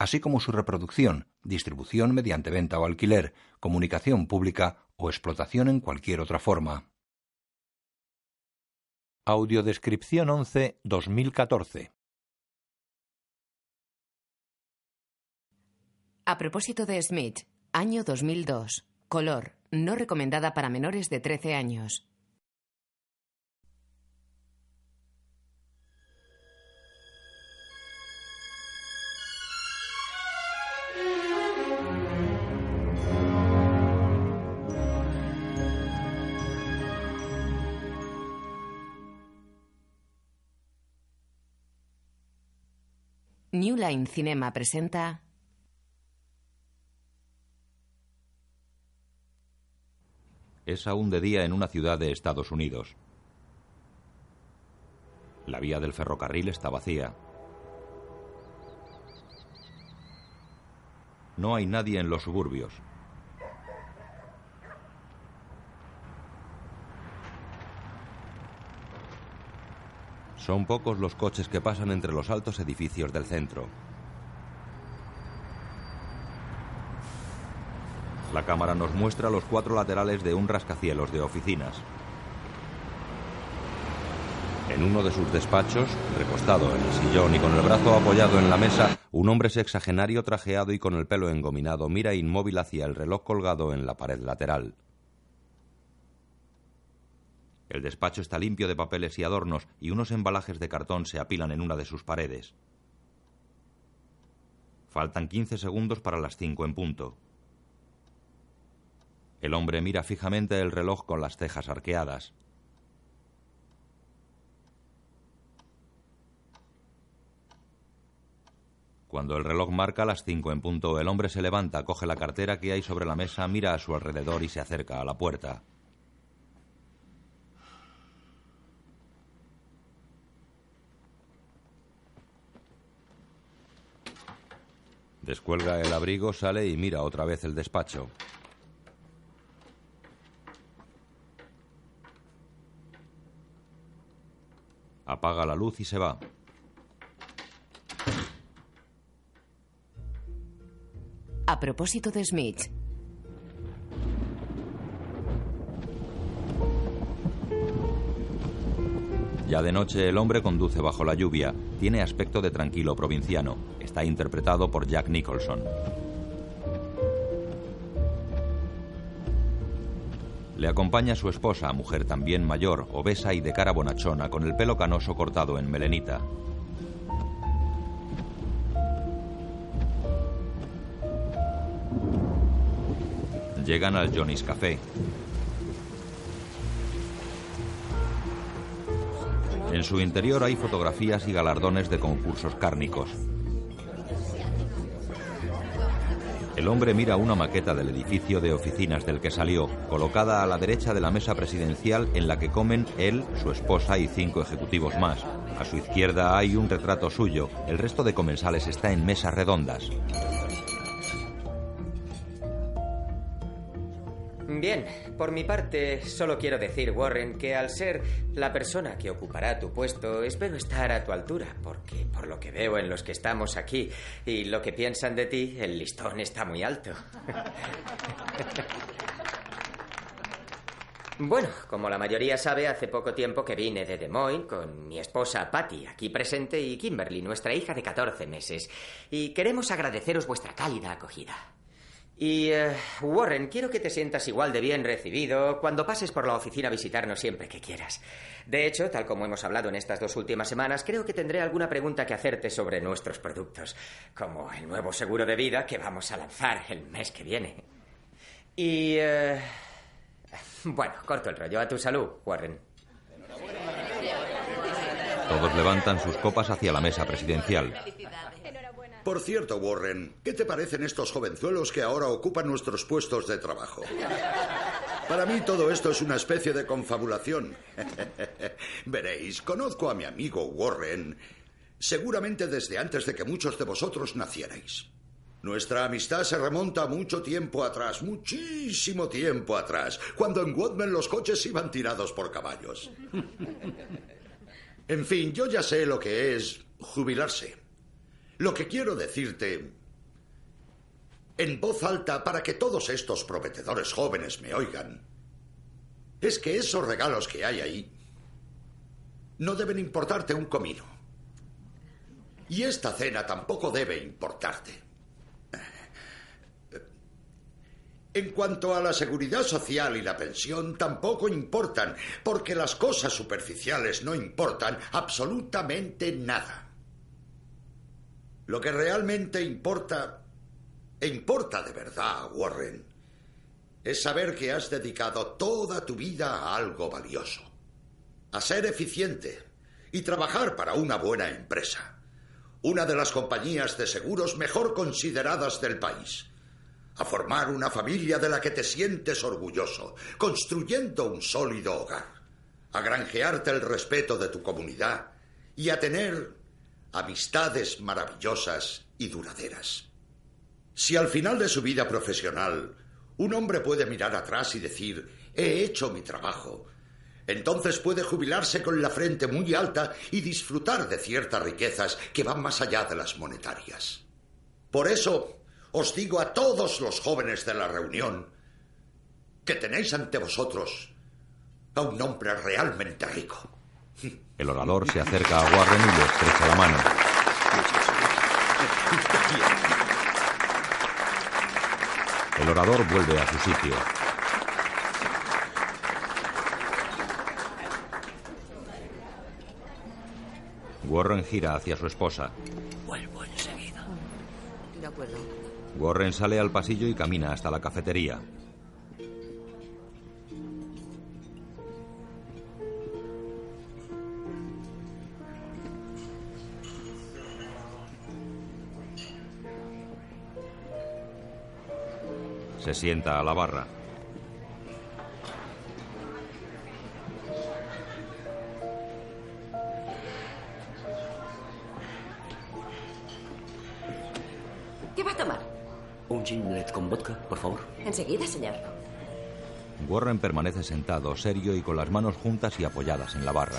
así como su reproducción, distribución mediante venta o alquiler, comunicación pública o explotación en cualquier otra forma. Audiodescripción 11 2014 A propósito de Smith, año 2002. Color, no recomendada para menores de 13 años. New Line Cinema presenta Es aún de día en una ciudad de Estados Unidos. La vía del ferrocarril está vacía. No hay nadie en los suburbios. Son pocos los coches que pasan entre los altos edificios del centro. La cámara nos muestra los cuatro laterales de un rascacielos de oficinas. En uno de sus despachos, recostado en el sillón y con el brazo apoyado en la mesa, un hombre sexagenario trajeado y con el pelo engominado mira inmóvil hacia el reloj colgado en la pared lateral. El despacho está limpio de papeles y adornos y unos embalajes de cartón se apilan en una de sus paredes. Faltan 15 segundos para las 5 en punto. El hombre mira fijamente el reloj con las cejas arqueadas. Cuando el reloj marca las cinco en punto, el hombre se levanta, coge la cartera que hay sobre la mesa, mira a su alrededor y se acerca a la puerta. Descuelga el abrigo, sale y mira otra vez el despacho. Apaga la luz y se va. A propósito de Smith. Ya de noche el hombre conduce bajo la lluvia. Tiene aspecto de tranquilo provinciano. Está interpretado por Jack Nicholson. Le acompaña su esposa, mujer también mayor, obesa y de cara bonachona, con el pelo canoso cortado en melenita. Llegan al Johnny's Café. En su interior hay fotografías y galardones de concursos cárnicos. El hombre mira una maqueta del edificio de oficinas del que salió, colocada a la derecha de la mesa presidencial en la que comen él, su esposa y cinco ejecutivos más. A su izquierda hay un retrato suyo, el resto de comensales está en mesas redondas. Bien, por mi parte, solo quiero decir, Warren, que al ser la persona que ocupará tu puesto, espero estar a tu altura, porque por lo que veo en los que estamos aquí y lo que piensan de ti, el listón está muy alto. Bueno, como la mayoría sabe, hace poco tiempo que vine de Des Moines con mi esposa Patty, aquí presente, y Kimberly, nuestra hija de 14 meses. Y queremos agradeceros vuestra cálida acogida. Y eh, Warren, quiero que te sientas igual de bien recibido cuando pases por la oficina a visitarnos siempre que quieras. De hecho, tal como hemos hablado en estas dos últimas semanas, creo que tendré alguna pregunta que hacerte sobre nuestros productos, como el nuevo seguro de vida que vamos a lanzar el mes que viene. Y... Eh, bueno, corto el rollo. A tu salud, Warren. Todos levantan sus copas hacia la mesa presidencial. Por cierto, Warren, ¿qué te parecen estos jovenzuelos que ahora ocupan nuestros puestos de trabajo? Para mí todo esto es una especie de confabulación. Veréis, conozco a mi amigo Warren seguramente desde antes de que muchos de vosotros nacierais. Nuestra amistad se remonta mucho tiempo atrás, muchísimo tiempo atrás, cuando en Woodman los coches iban tirados por caballos. En fin, yo ya sé lo que es jubilarse. Lo que quiero decirte en voz alta para que todos estos prometedores jóvenes me oigan es que esos regalos que hay ahí no deben importarte un comino. Y esta cena tampoco debe importarte. En cuanto a la seguridad social y la pensión, tampoco importan, porque las cosas superficiales no importan absolutamente nada. Lo que realmente importa, e importa de verdad, Warren, es saber que has dedicado toda tu vida a algo valioso, a ser eficiente y trabajar para una buena empresa, una de las compañías de seguros mejor consideradas del país a formar una familia de la que te sientes orgulloso, construyendo un sólido hogar, a granjearte el respeto de tu comunidad y a tener amistades maravillosas y duraderas. Si al final de su vida profesional un hombre puede mirar atrás y decir, he hecho mi trabajo, entonces puede jubilarse con la frente muy alta y disfrutar de ciertas riquezas que van más allá de las monetarias. Por eso, os digo a todos los jóvenes de la reunión que tenéis ante vosotros a un hombre realmente rico. El orador se acerca a Warren y le estrecha la mano. El orador vuelve a su sitio. Warren gira hacia su esposa. Vuelvo enseguida. De acuerdo. Warren sale al pasillo y camina hasta la cafetería. Se sienta a la barra. ¿Qué va a tomar? Un ginlet con vodka, por favor. Enseguida, señor. Warren permanece sentado, serio y con las manos juntas y apoyadas en la barra.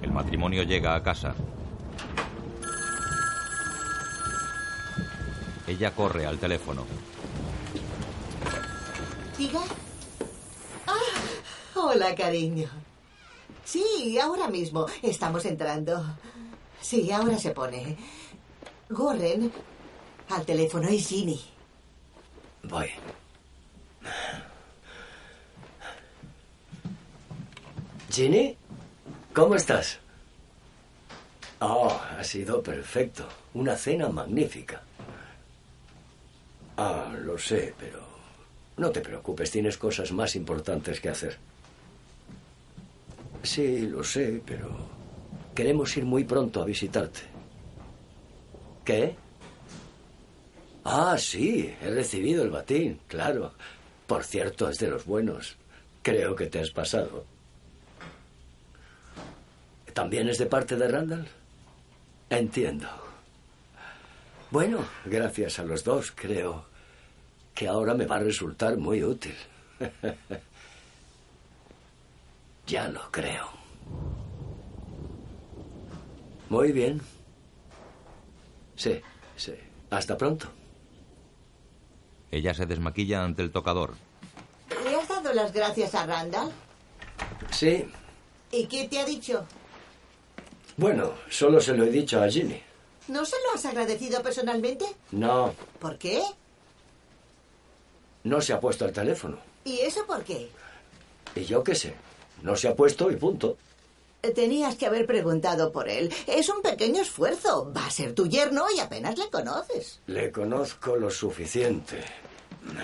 El matrimonio llega a casa. Ella corre al teléfono. ¿Diga? Ah, hola, cariño. Sí, ahora mismo. Estamos entrando. Sí, ahora se pone. Gorren, al teléfono es Ginny. Voy. Ginny, ¿cómo estás? Oh, ha sido perfecto. Una cena magnífica. Ah, lo sé, pero no te preocupes, tienes cosas más importantes que hacer. Sí, lo sé, pero queremos ir muy pronto a visitarte. ¿Qué? Ah, sí, he recibido el batín, claro. Por cierto, es de los buenos. Creo que te has pasado. ¿También es de parte de Randall? Entiendo. Bueno, gracias a los dos, creo que ahora me va a resultar muy útil. ya lo creo. Muy bien. Sí, sí. Hasta pronto. Ella se desmaquilla ante el tocador. ¿Le has dado las gracias a Randall? Sí. ¿Y qué te ha dicho? Bueno, solo se lo he dicho a Ginny. ¿No se lo has agradecido personalmente? No, ¿Por qué? No se ha puesto el teléfono. ¿Y eso por qué? Y yo qué sé. No se ha puesto y punto. Tenías que haber preguntado por él. Es un pequeño esfuerzo. Va a ser tu yerno y apenas le conoces. Le conozco lo suficiente.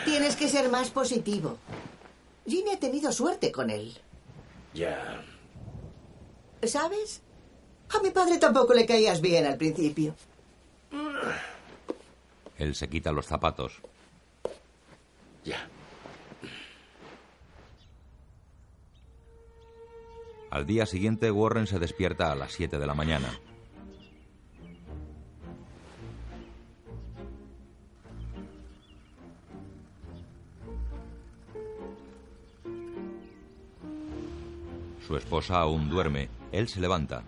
Tienes que ser más positivo. Ginny ha tenido suerte con él. Ya. ¿Sabes? A mi padre tampoco le caías bien al principio. Él se quita los zapatos. Al día siguiente, Warren se despierta a las 7 de la mañana. Su esposa aún duerme. Él se levanta.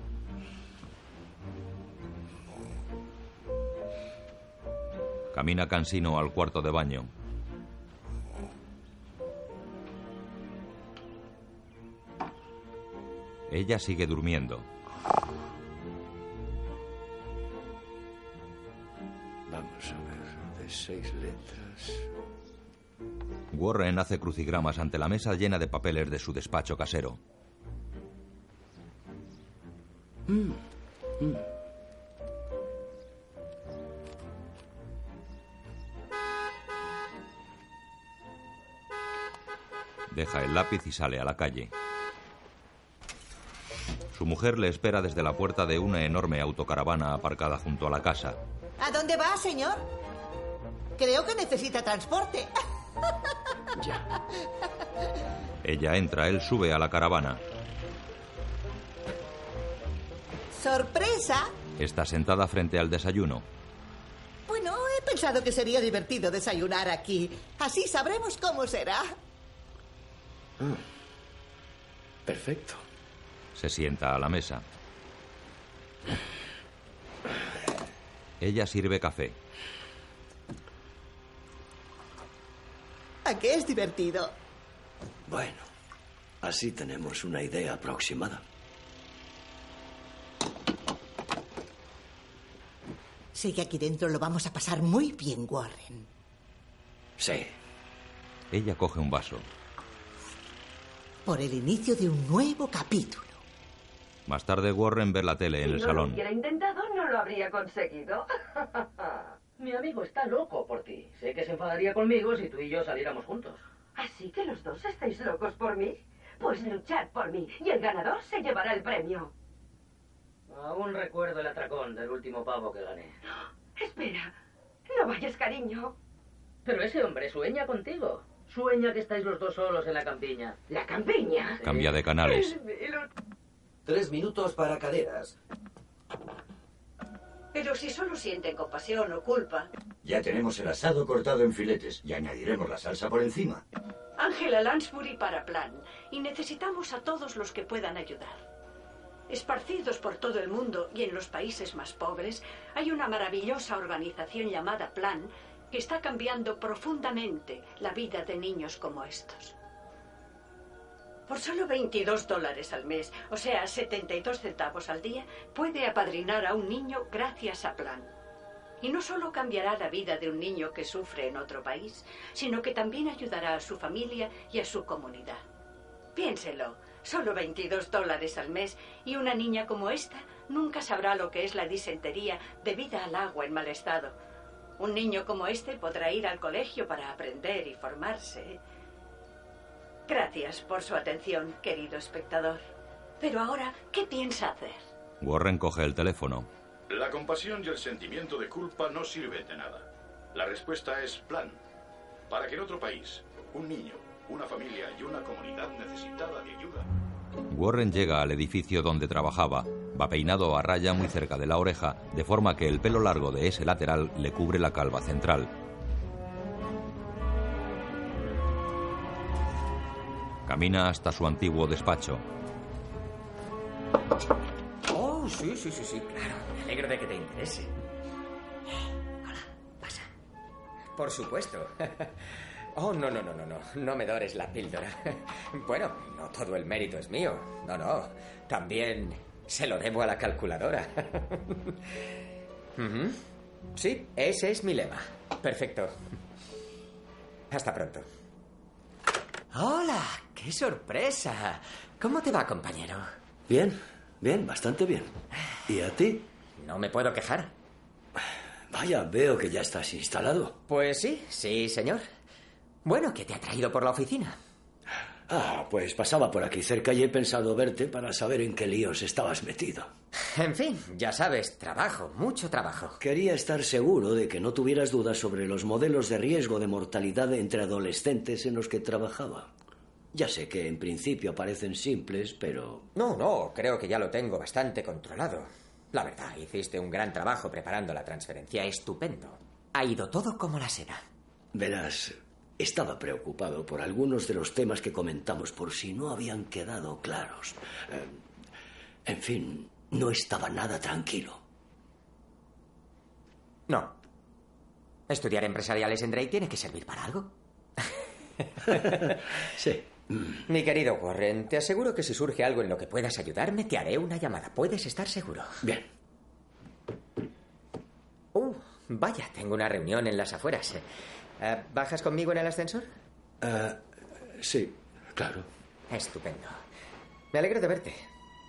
Camina cansino al cuarto de baño. Ella sigue durmiendo. Vamos a ver, de seis letras. Warren hace crucigramas ante la mesa llena de papeles de su despacho casero. Deja el lápiz y sale a la calle. Su mujer le espera desde la puerta de una enorme autocaravana aparcada junto a la casa. ¿A dónde va, señor? Creo que necesita transporte. Ya. Ella entra, él sube a la caravana. ¿Sorpresa? Está sentada frente al desayuno. Bueno, he pensado que sería divertido desayunar aquí. Así sabremos cómo será. Perfecto. Se sienta a la mesa. Ella sirve café. ¿A qué es divertido? Bueno, así tenemos una idea aproximada. Sé que aquí dentro lo vamos a pasar muy bien, Warren. Sí. Ella coge un vaso. Por el inicio de un nuevo capítulo. Más tarde Warren ve la tele en el si no salón. lo hubiera intentado, no lo habría conseguido. Mi amigo está loco por ti. Sé que se enfadaría conmigo si tú y yo saliéramos juntos. ¿Así que los dos estáis locos por mí? Pues luchad por mí y el ganador se llevará el premio. Aún recuerdo el atracón del último pavo que gané. Espera, no vayas, cariño. Pero ese hombre sueña contigo. Sueña que estáis los dos solos en la campiña. ¿La campiña? Cambia de canales. Tres minutos para caderas. Pero si solo sienten compasión o culpa. Ya tenemos el asado cortado en filetes y añadiremos la salsa por encima. Ángela Lansbury para plan. Y necesitamos a todos los que puedan ayudar. Esparcidos por todo el mundo y en los países más pobres, hay una maravillosa organización llamada Plan que está cambiando profundamente la vida de niños como estos. Por solo 22 dólares al mes, o sea, 72 centavos al día, puede apadrinar a un niño gracias a Plan. Y no solo cambiará la vida de un niño que sufre en otro país, sino que también ayudará a su familia y a su comunidad. Piénselo, solo 22 dólares al mes y una niña como esta nunca sabrá lo que es la disentería debida al agua en mal estado. Un niño como este podrá ir al colegio para aprender y formarse. Gracias por su atención, querido espectador. Pero ahora, ¿qué piensa hacer? Warren coge el teléfono. La compasión y el sentimiento de culpa no sirven de nada. La respuesta es plan. Para que en otro país, un niño, una familia y una comunidad necesitada de ayuda. Warren llega al edificio donde trabajaba. Va peinado a raya muy cerca de la oreja, de forma que el pelo largo de ese lateral le cubre la calva central. Camina hasta su antiguo despacho. Oh, sí, sí, sí, sí, claro. Me alegro de que te interese. Hola, pasa. Por supuesto. Oh, no, no, no, no, no. No me dores la píldora. Bueno, no todo el mérito es mío. No, no. También se lo debo a la calculadora. Sí, ese es mi lema. Perfecto. Hasta pronto. Hola, qué sorpresa. ¿Cómo te va, compañero? Bien, bien, bastante bien. ¿Y a ti? No me puedo quejar. Vaya, veo que ya estás instalado. Pues sí, sí, señor. Bueno, ¿qué te ha traído por la oficina? Ah, pues pasaba por aquí cerca y he pensado verte para saber en qué líos estabas metido. En fin, ya sabes, trabajo, mucho trabajo. Quería estar seguro de que no tuvieras dudas sobre los modelos de riesgo de mortalidad entre adolescentes en los que trabajaba. Ya sé que en principio parecen simples, pero... No, no, creo que ya lo tengo bastante controlado. La verdad, hiciste un gran trabajo preparando la transferencia. Estupendo. Ha ido todo como la seda. Verás, estaba preocupado por algunos de los temas que comentamos por si no habían quedado claros. Eh, en fin, no estaba nada tranquilo. No. Estudiar empresariales en Drake tiene que servir para algo. sí. Mi querido Warren, te aseguro que si surge algo en lo que puedas ayudarme, te haré una llamada. Puedes estar seguro. Bien. Uh, vaya, tengo una reunión en las afueras. Eh, ¿Bajas conmigo en el ascensor? Eh, sí, claro. Estupendo. Me alegro de verte.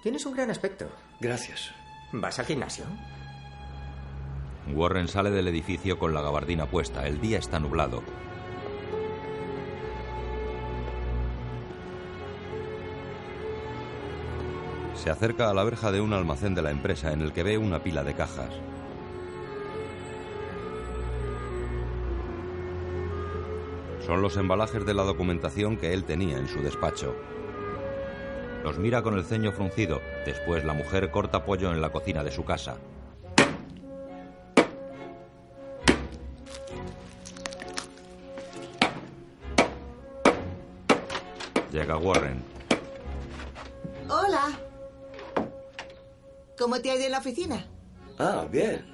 Tienes un gran aspecto. Gracias. ¿Vas al gimnasio? Warren sale del edificio con la gabardina puesta. El día está nublado. Se acerca a la verja de un almacén de la empresa en el que ve una pila de cajas. Son los embalajes de la documentación que él tenía en su despacho. Los mira con el ceño fruncido. Después la mujer corta pollo en la cocina de su casa. Llega Warren. Hola. ¿Cómo te ha ido en la oficina? Ah, bien.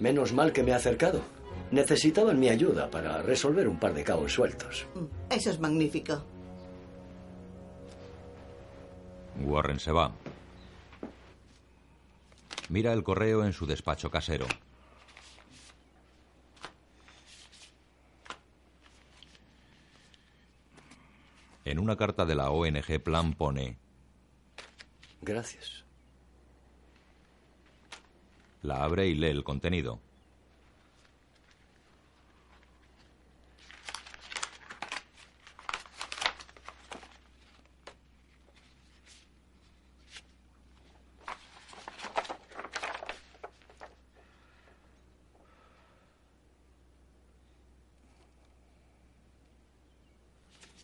Menos mal que me ha acercado. Necesitaban mi ayuda para resolver un par de cabos sueltos. Mm, Eso es magnífico. Warren se va. Mira el correo en su despacho casero. En una carta de la ONG Plan pone, Gracias. la abre y lee el contenido.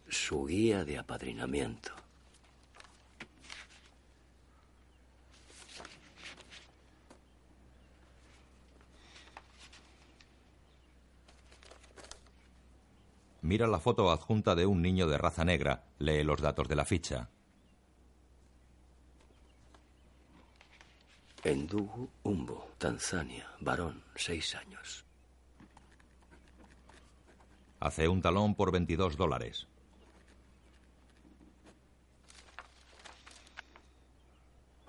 Su guía de apadrinamiento. Mira la foto adjunta de un niño de raza negra. Lee los datos de la ficha. Endugu Umbo, Tanzania, varón, seis años. Hace un talón por 22 dólares.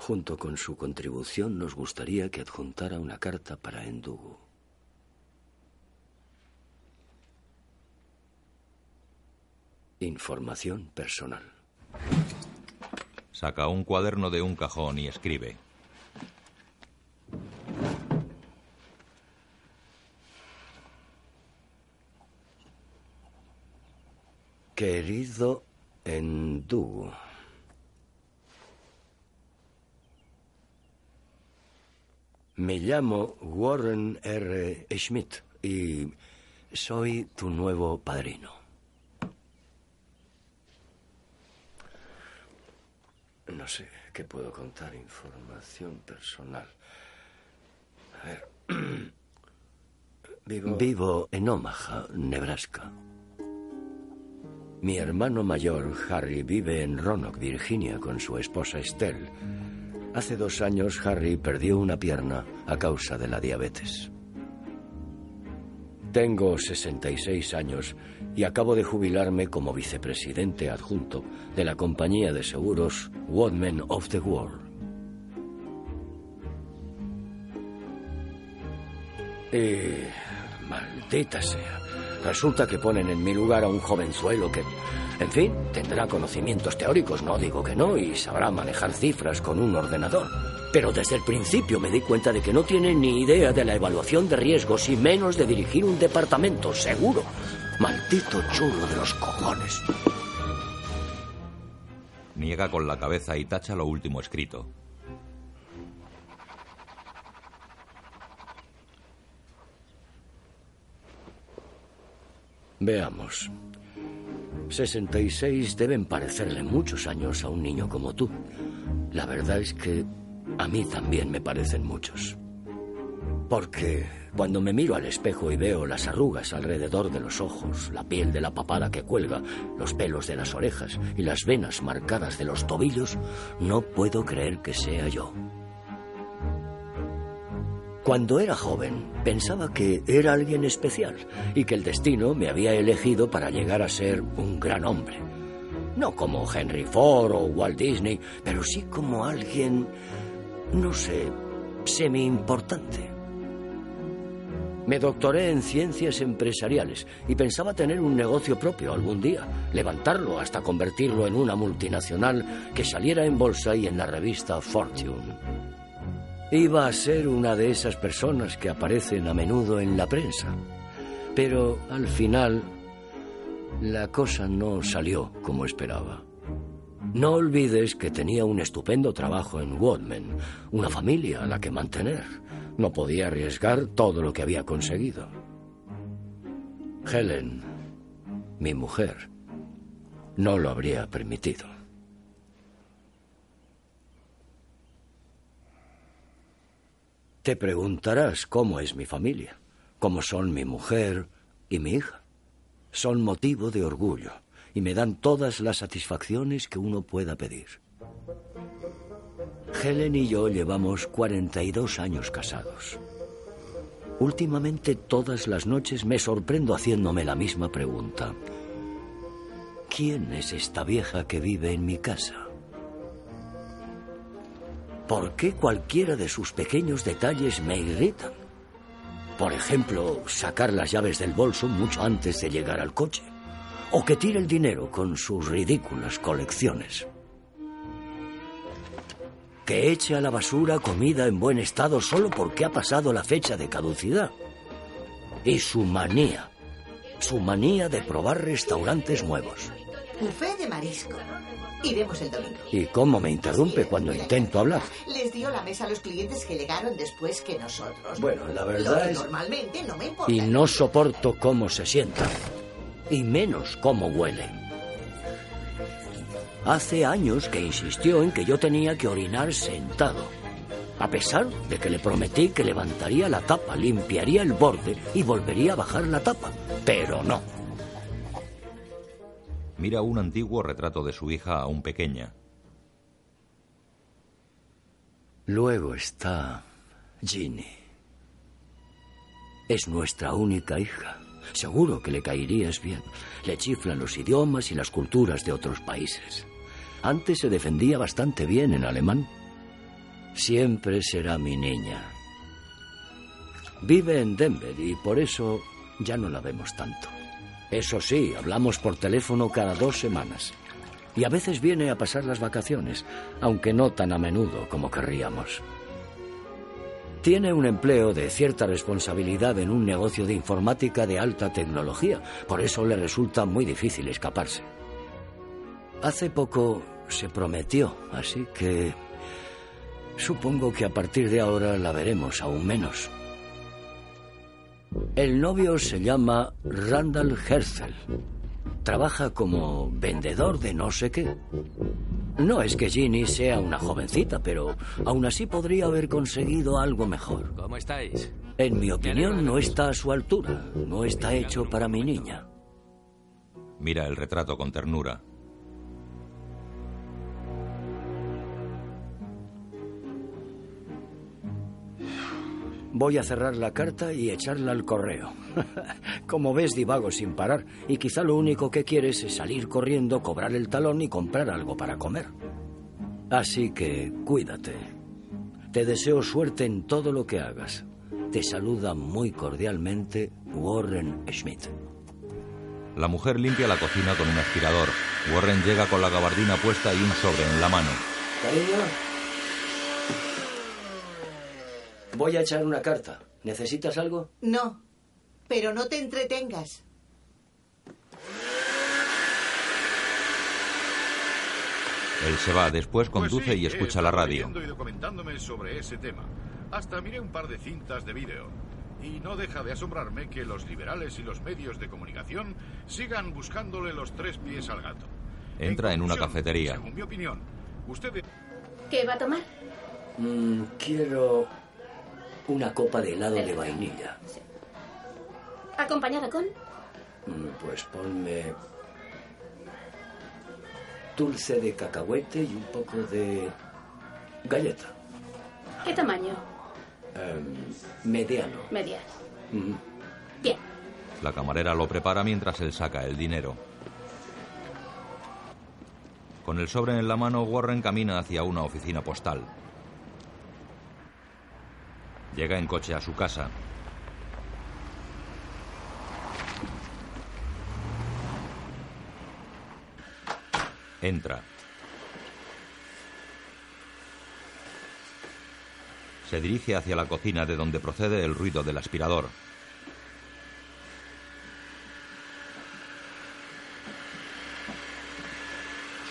Junto con su contribución nos gustaría que adjuntara una carta para Endugu. Información personal. Saca un cuaderno de un cajón y escribe. Querido Endugu. Me llamo Warren R. Schmidt y soy tu nuevo padrino. No sé qué puedo contar. Información personal. A ver. Vivo... Vivo en Omaha, Nebraska. Mi hermano mayor, Harry, vive en Roanoke, Virginia, con su esposa Estelle. Hace dos años, Harry perdió una pierna a causa de la diabetes. Tengo 66 años y acabo de jubilarme como vicepresidente adjunto de la compañía de seguros Woodman of the World. Y... maldita sea. Resulta que ponen en mi lugar a un jovenzuelo que, en fin, tendrá conocimientos teóricos, no digo que no, y sabrá manejar cifras con un ordenador. Pero desde el principio me di cuenta de que no tiene ni idea de la evaluación de riesgos y menos de dirigir un departamento, seguro. Maldito chulo de los cojones. niega con la cabeza y tacha lo último escrito. Veamos. 66 deben parecerle muchos años a un niño como tú. La verdad es que a mí también me parecen muchos. Porque cuando me miro al espejo y veo las arrugas alrededor de los ojos, la piel de la papada que cuelga, los pelos de las orejas y las venas marcadas de los tobillos, no puedo creer que sea yo. Cuando era joven, pensaba que era alguien especial y que el destino me había elegido para llegar a ser un gran hombre. No como Henry Ford o Walt Disney, pero sí como alguien, no sé, semi importante. Me doctoré en ciencias empresariales y pensaba tener un negocio propio algún día, levantarlo hasta convertirlo en una multinacional que saliera en bolsa y en la revista Fortune. Iba a ser una de esas personas que aparecen a menudo en la prensa. Pero al final la cosa no salió como esperaba. No olvides que tenía un estupendo trabajo en Woodman, una familia a la que mantener. No podía arriesgar todo lo que había conseguido. Helen, mi mujer, no lo habría permitido. Te preguntarás cómo es mi familia, cómo son mi mujer y mi hija. Son motivo de orgullo y me dan todas las satisfacciones que uno pueda pedir. Helen y yo llevamos 42 años casados. Últimamente todas las noches me sorprendo haciéndome la misma pregunta. ¿Quién es esta vieja que vive en mi casa? ¿Por qué cualquiera de sus pequeños detalles me irritan? Por ejemplo, sacar las llaves del bolso mucho antes de llegar al coche. O que tire el dinero con sus ridículas colecciones. Que eche a la basura comida en buen estado solo porque ha pasado la fecha de caducidad. Y su manía. Su manía de probar restaurantes nuevos. Buffet de marisco. Iremos el domingo. ¿Y cómo me interrumpe cuando intento hablar? Les dio la mesa a los clientes que llegaron después que nosotros. Bueno, la Lo verdad que es... normalmente no me importa. Y no soporto cómo se sienta. Y menos cómo huele. Hace años que insistió en que yo tenía que orinar sentado. A pesar de que le prometí que levantaría la tapa, limpiaría el borde y volvería a bajar la tapa. Pero no. Mira un antiguo retrato de su hija aún pequeña. Luego está Ginny. Es nuestra única hija. Seguro que le caerías bien. Le chiflan los idiomas y las culturas de otros países. Antes se defendía bastante bien en alemán. Siempre será mi niña. Vive en Denver y por eso ya no la vemos tanto. Eso sí, hablamos por teléfono cada dos semanas. Y a veces viene a pasar las vacaciones, aunque no tan a menudo como querríamos. Tiene un empleo de cierta responsabilidad en un negocio de informática de alta tecnología, por eso le resulta muy difícil escaparse. Hace poco se prometió, así que supongo que a partir de ahora la veremos aún menos. El novio se llama Randall Herzl. Trabaja como vendedor de no sé qué. No es que Ginny sea una jovencita, pero aún así podría haber conseguido algo mejor. ¿Cómo estáis? En mi opinión no está a su altura. No está hecho para mi niña. Mira el retrato con ternura. Voy a cerrar la carta y echarla al correo. Como ves, divago sin parar y quizá lo único que quieres es salir corriendo, cobrar el talón y comprar algo para comer. Así que cuídate. Te deseo suerte en todo lo que hagas. Te saluda muy cordialmente Warren Schmidt. La mujer limpia la cocina con un aspirador. Warren llega con la gabardina puesta y un sobre en la mano. Cariño. Voy a echar una carta. ¿Necesitas algo? No, pero no te entretengas. Él se va, después conduce Pues sí, y he escucha la radio. y documentándome sobre ese tema. Hasta miré un par de cintas de vídeo. Y no deja de asombrarme que los liberales y los medios de comunicación sigan buscándole los tres pies al gato. Entra en una conclusión, cafetería. Según mi opinión, usted... ¿Qué va a tomar? Mm, quiero una copa de helado de vainilla. ¿Acompañada con? Mm, Pues ponme dulce de cacahuete y un poco de galleta. ¿Qué tamaño? Em, mediano. Medias. Mm. Bien. La camarera lo prepara mientras él saca el dinero. Con el sobre en la mano, Warren camina hacia una oficina postal. Llega en coche a su casa. Entra. Se dirige hacia la cocina de donde procede el ruido del aspirador.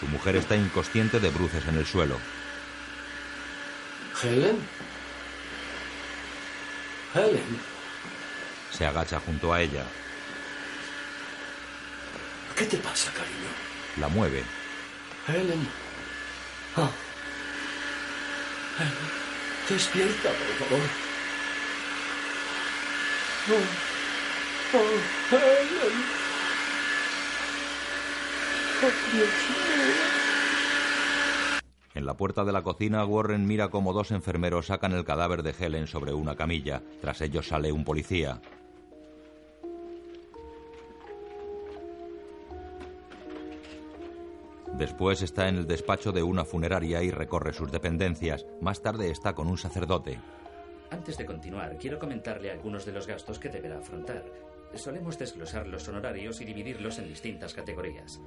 Su mujer está inconsciente de bruces en el suelo. ¿Helen? Helen, Se agacha junto a ella. ¿qué te pasa, cariño? La mueve. Helen. Ah. Helen, despierta, por favor. Oh, oh, Helen. Oh, Dios mío. En la puerta de la cocina, Warren mira cómo dos enfermeros sacan el cadáver de Helen sobre una camilla. Tras ellos sale un policía. Después está en el despacho de una funeraria y recorre sus dependencias. Más tarde está con un sacerdote. Antes de continuar, quiero comentarle algunos de los gastos que deberá afrontar. Solemos desglosar los honorarios y dividirlos en distintas categorías.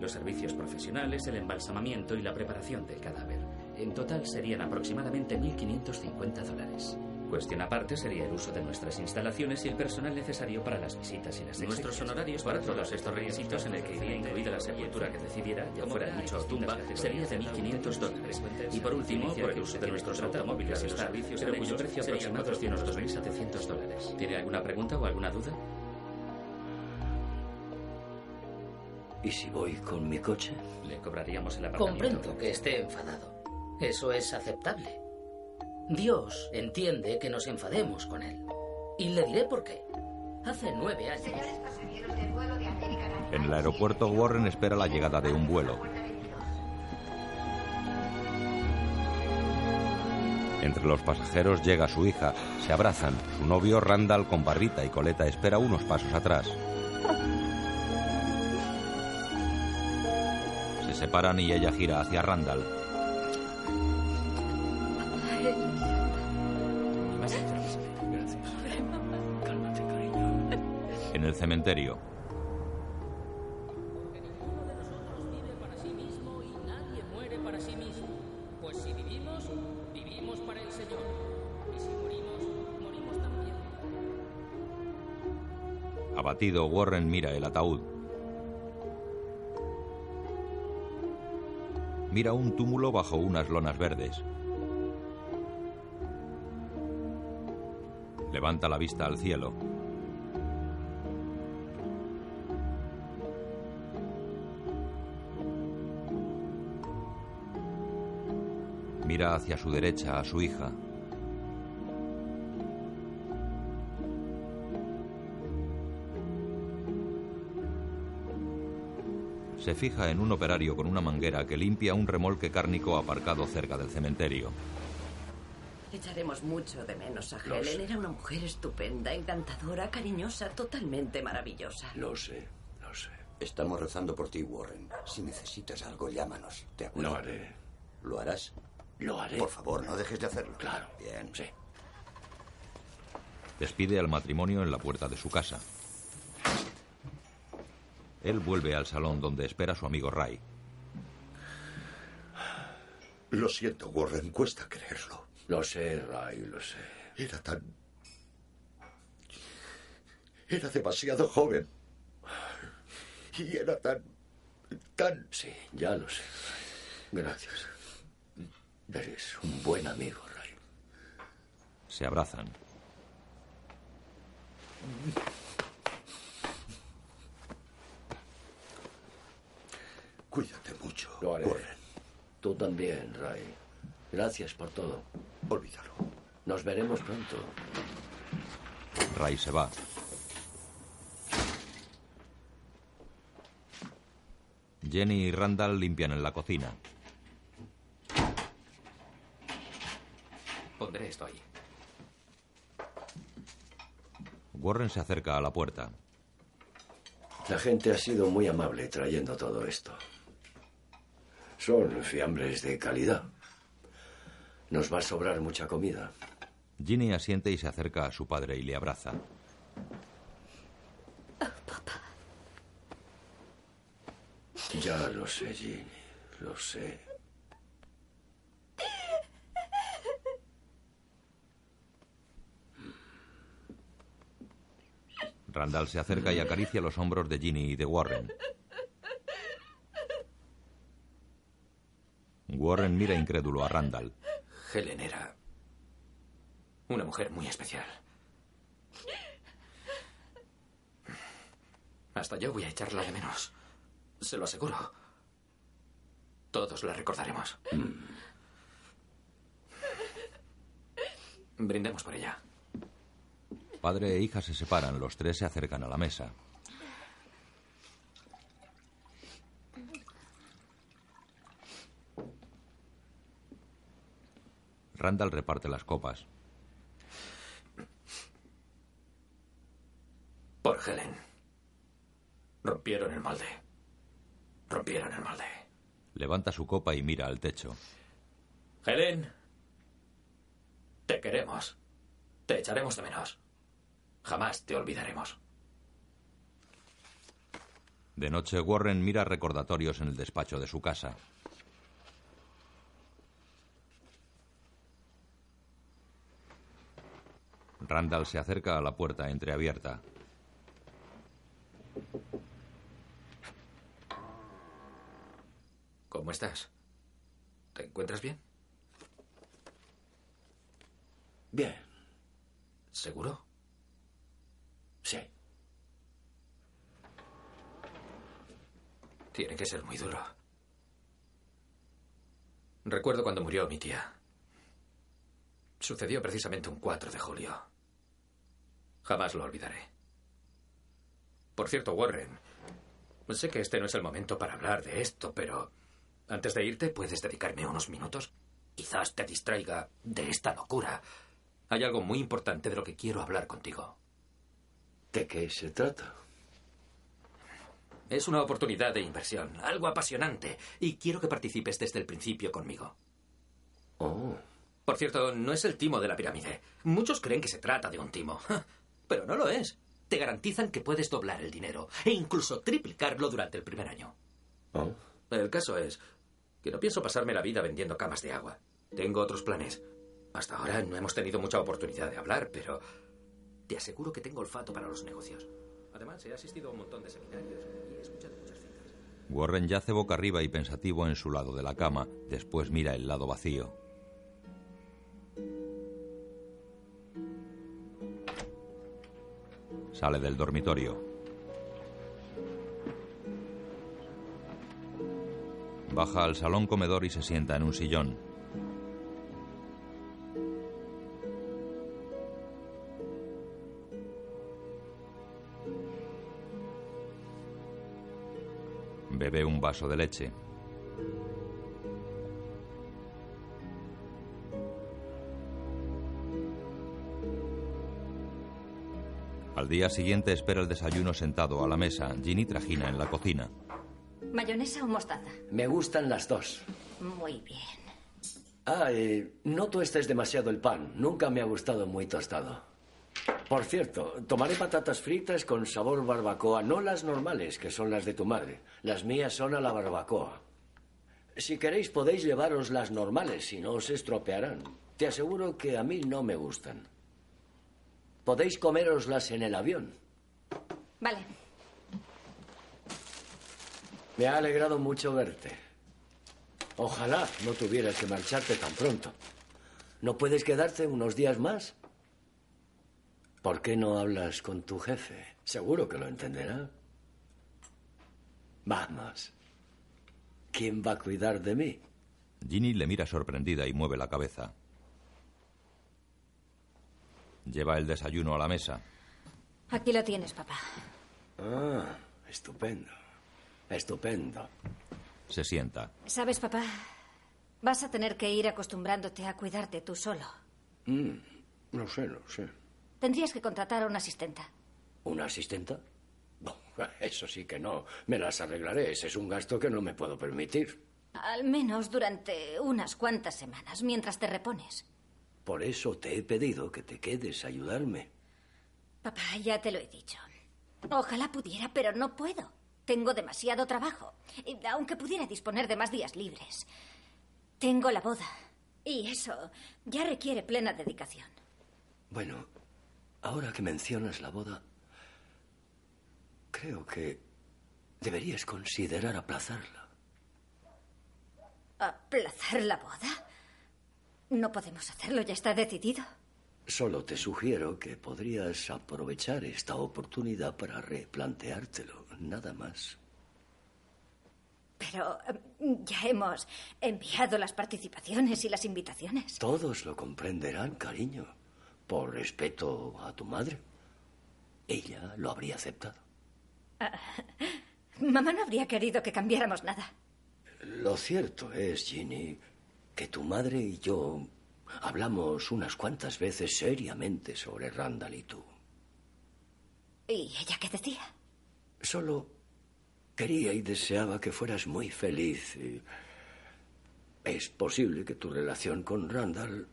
Los servicios profesionales, el embalsamamiento y la preparación del cadáver. En total serían aproximadamente 1.550 dólares. Cuestión aparte sería el uso de nuestras instalaciones y el personal necesario para las visitas y las Nuestros honorarios para todos estos requisitos en el que iría incluida la sepultura que decidiera, ya fuera nicho o tumba, sería de 1.500 dólares. Y por último, por el uso de nuestros automóviles y los servicios pero cuyo precio aproximado es de unos 2.700 dólares. ¿Tiene alguna pregunta o alguna duda? ¿Y si voy con mi coche? Le cobraríamos el apartamento. Comprendo que esté enfadado. Eso es aceptable. Dios entiende que nos enfademos con Él. Y le diré por qué. Hace nueve años. En el aeropuerto, Warren espera la llegada de un vuelo. Entre los pasajeros llega su hija. Se abrazan. Su novio, Randall, con barbita y coleta, espera unos pasos atrás. Se separan y ella gira hacia Randall. En el cementerio, abatido, Warren mira el ataúd. Mira un túmulo bajo unas lonas verdes. Levanta la vista al cielo. Mira hacia su derecha a su hija. Se fija en un operario con una manguera que limpia un remolque cárnico aparcado cerca del cementerio. Echaremos mucho de menos a Lo Helen. sé. Era una mujer estupenda, encantadora, cariñosa, totalmente maravillosa. Lo sé, lo sé. Estamos rezando por ti, Warren. Si necesitas algo, llámanos. ¿De acuerdo? Lo haré. ¿Lo harás? Lo haré. Por favor, no dejes de hacerlo. Claro. Bien. Sí. Despide al matrimonio en la puerta de su casa. Él vuelve al salón donde espera su amigo Ray. Lo siento, Warren, cuesta creerlo. Lo sé, Ray, lo sé. Era tan... Era demasiado joven. Y era tan... tan... Sí, ya lo sé. Gracias. Eres un buen amigo, Ray. Se abrazan. Cuídate mucho. Lo haré. Tú también, Ray. Gracias por todo. Olvídalo. Nos veremos pronto. Ray se va. Jenny y Randall limpian en la cocina. Pondré esto ahí. Warren se acerca a la puerta. La gente ha sido muy amable trayendo todo esto. Son fiambres de calidad. Nos va a sobrar mucha comida. Ginny asiente y se acerca a su padre y le abraza. Ya lo sé, Ginny. Lo sé. Randall se acerca y acaricia los hombros de Ginny y de Warren. Warren mira incrédulo a Randall. Helen era una mujer muy especial. Hasta yo voy a echarla de menos. Se lo aseguro. Todos la recordaremos. Brindemos por ella. Padre e hija se separan, los tres se acercan a la mesa. Randall reparte las copas. Por Helen. Rompieron el molde. Rompieron el molde. Levanta su copa y mira al techo. Helen. Te queremos. Te echaremos de menos. Jamás te olvidaremos. De noche, Warren mira recordatorios en el despacho de su casa. Randall se acerca a la puerta entreabierta. ¿Cómo estás? ¿Te encuentras bien? Bien. ¿Seguro? Sí. Tiene que ser muy duro. Recuerdo cuando murió mi tía. Sucedió precisamente un 4 de julio. Jamás lo olvidaré. Por cierto, Warren, sé que este no es el momento para hablar de esto, pero antes de irte, ¿puedes dedicarme unos minutos? Quizás te distraiga de esta locura. Hay algo muy importante de lo que quiero hablar contigo. ¿De qué se trata? Es una oportunidad de inversión, algo apasionante, y quiero que participes desde el principio conmigo. Oh. Por cierto, no es el timo de la pirámide. Muchos creen que se trata de un timo, pero no lo es. Te garantizan que puedes doblar el dinero e incluso triplicarlo durante el primer año. Oh. El caso es que no pienso pasarme la vida vendiendo camas de agua. Tengo otros planes. Hasta ahora no hemos tenido mucha oportunidad de hablar, pero te aseguro que tengo olfato para los negocios. Además, he asistido a un montón de seminarios y he escuchado muchas citas. Warren yace boca arriba y pensativo en su lado de la cama. Después mira el lado vacío. Sale del dormitorio. Baja al salón comedor y se sienta en un sillón. Bebe un vaso de leche. Al día siguiente espera el desayuno sentado a la mesa. Ginny trajina en la cocina. ¿Mayonesa o mostaza? Me gustan las dos. Muy bien. Ah, eh, no tuestes demasiado el pan. Nunca me ha gustado muy tostado. Por cierto, tomaré patatas fritas con sabor barbacoa, no las normales, que son las de tu madre. Las mías son a la barbacoa. Si queréis podéis llevaros las normales, si no os estropearán. Te aseguro que a mí no me gustan. Podéis comeroslas en el avión. Vale. Me ha alegrado mucho verte. Ojalá no tuvieras que marcharte tan pronto. ¿No puedes quedarte unos días más? ¿Por qué no hablas con tu jefe? Seguro que lo entenderá. Vamos. ¿Quién va a cuidar de mí? Ginny le mira sorprendida y mueve la cabeza. Lleva el desayuno a la mesa. Aquí lo tienes, papá. Ah, estupendo. Estupendo. Se sienta. ¿Sabes, papá? Vas a tener que ir acostumbrándote a cuidarte tú solo. Mm, no sé, no sé. Tendrías que contratar a una asistenta. ¿Una asistenta? Eso sí que no. Me las arreglaré. Ese es un gasto que no me puedo permitir. Al menos durante unas cuantas semanas, mientras te repones. Por eso te he pedido que te quedes a ayudarme. Papá, ya te lo he dicho. Ojalá pudiera, pero no puedo. Tengo demasiado trabajo. Y aunque pudiera disponer de más días libres. Tengo la boda. Y eso ya requiere plena dedicación. Bueno, ahora que mencionas la boda, creo que deberías considerar aplazarla. ¿Aplazar la boda? No podemos hacerlo, ya está decidido. Solo te sugiero que podrías aprovechar esta oportunidad para replanteártelo, nada más. Pero eh, ya hemos enviado las participaciones y las invitaciones. Todos lo comprenderán, cariño, por respeto a tu madre. Ella lo habría aceptado. Ah, mamá no habría querido que cambiáramos nada. Lo cierto es, Ginny, que tu madre y yo hablamos unas cuantas veces seriamente sobre Randall y tú. ¿Y ella qué decía? Solo quería y deseaba que fueras muy feliz. Y es posible que tu relación con Randall...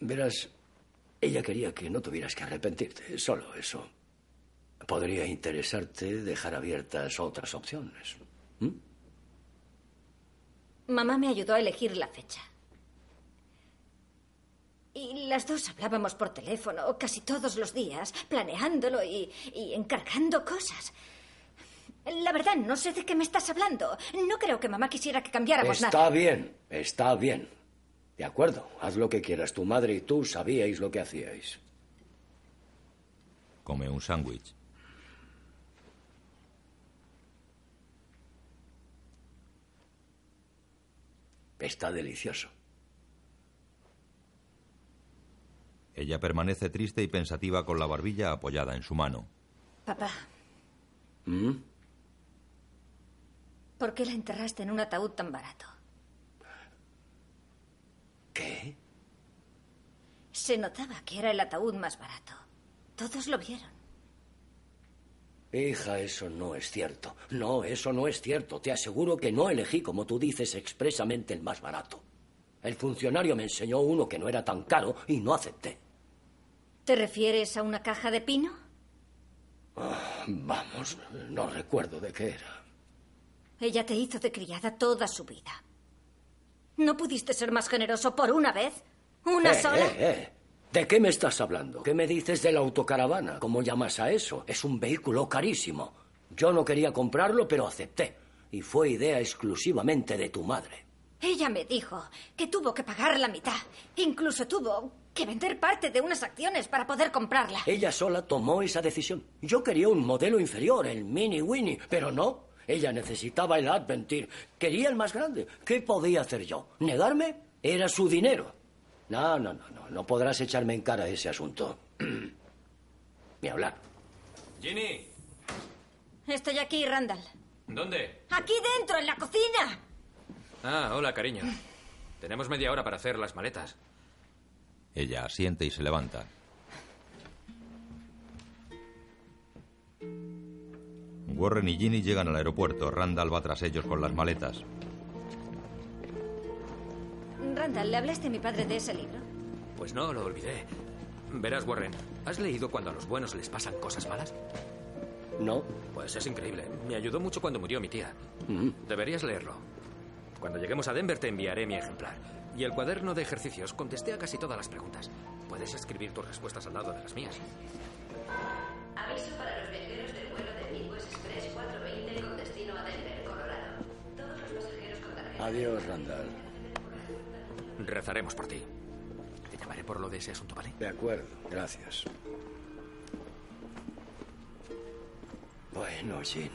Verás, ella quería que no tuvieras que arrepentirte, solo eso. Podría interesarte dejar abiertas otras opciones. ¿Mm? Mamá me ayudó a elegir la fecha. Y las dos hablábamos por teléfono casi todos los días, planeándolo y, y, encargando cosas. La verdad, no sé de qué me estás hablando. No creo que mamá quisiera que cambiáramos está nada. Está bien, está bien. De acuerdo, haz lo que quieras. Tu madre y tú sabíais lo que hacíais. Come un sándwich. Está delicioso. Ella permanece triste y pensativa con la barbilla apoyada en su mano. Papá, ¿Mm? ¿por qué la enterraste en un ataúd tan barato? ¿Qué? Se notaba que era el ataúd más barato. Todos lo vieron. Hija, eso no es cierto. No, eso no es cierto. Te aseguro que no elegí, como tú dices, expresamente el más barato. El funcionario me enseñó uno que no era tan caro y no acepté. ¿Te refieres a una caja de pino? Ah, vamos, no recuerdo de qué era. Ella te hizo de criada toda su vida. ¿No pudiste ser más generoso por una vez? ¿Una eh, sola? Eh, eh. ¿De qué me estás hablando? ¿Qué me dices de la autocaravana? ¿Cómo llamas a eso? Es un vehículo carísimo. Yo no quería comprarlo, pero acepté. Y fue idea exclusivamente de tu madre. Ella me dijo que tuvo que pagar la mitad. Incluso tuvo que vender parte de unas acciones para poder comprarla. Ella sola tomó esa decisión. Yo quería un modelo inferior, el Mini Winnie, pero no. Ella necesitaba el Adventir. Quería el más grande. ¿Qué podía hacer yo? ¿Negarme? Era su dinero. No, no, no, no. No podrás echarme en cara ese asunto. Ni hablar. Ginny, Estoy aquí, Randall. ¿dónde? Aquí dentro, en la cocina. Ah, hola, cariño. Tenemos media hora para hacer las maletas. Ella asiente y se levanta. Warren y Ginny llegan al aeropuerto. Randall va tras ellos con las maletas. Randall, ¿le hablaste a mi padre de ese libro? Pues no, lo olvidé. Verás, Warren, ¿has leído cuando a los buenos les pasan cosas malas? No. Pues es increíble. Me ayudó mucho cuando murió mi tía. Mm. Deberías leerlo. Cuando lleguemos a Denver te enviaré mi ejemplar. Y el cuaderno de ejercicios contesté a casi todas las preguntas. Puedes escribir tus respuestas al lado de las mías. Aviso para los viajeros del vuelo de Midwest Express 420 con destino a Denver, Colorado. Todos los pasajeros con tarjeta Adiós, Randall. Rezaremos por ti. Te llamaré por lo de ese asunto, ¿vale? De acuerdo, gracias. Bueno, Ginny.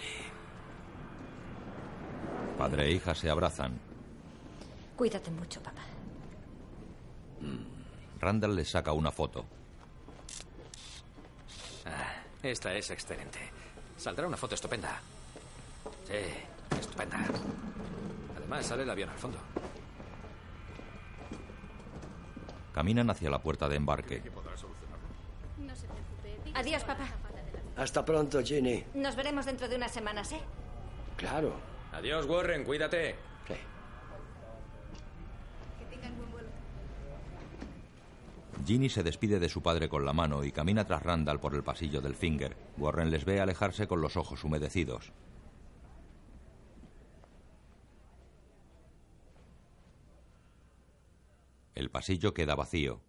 Padre e hija se abrazan. Cuídate mucho, papá. Randall le saca una foto. Ah, esta es excelente. Saldrá una foto estupenda. Sí, estupenda. Además, sale el avión al fondo. Caminan hacia la puerta de embarque. Adiós, papá. Hasta pronto, Ginny. Nos veremos dentro de unas semanas, ¿eh? Claro. Adiós, Warren, cuídate. Ginny se despide de su padre con la mano y camina tras Randall por el pasillo del Finger. Warren les ve alejarse con los ojos humedecidos. El pasillo queda vacío.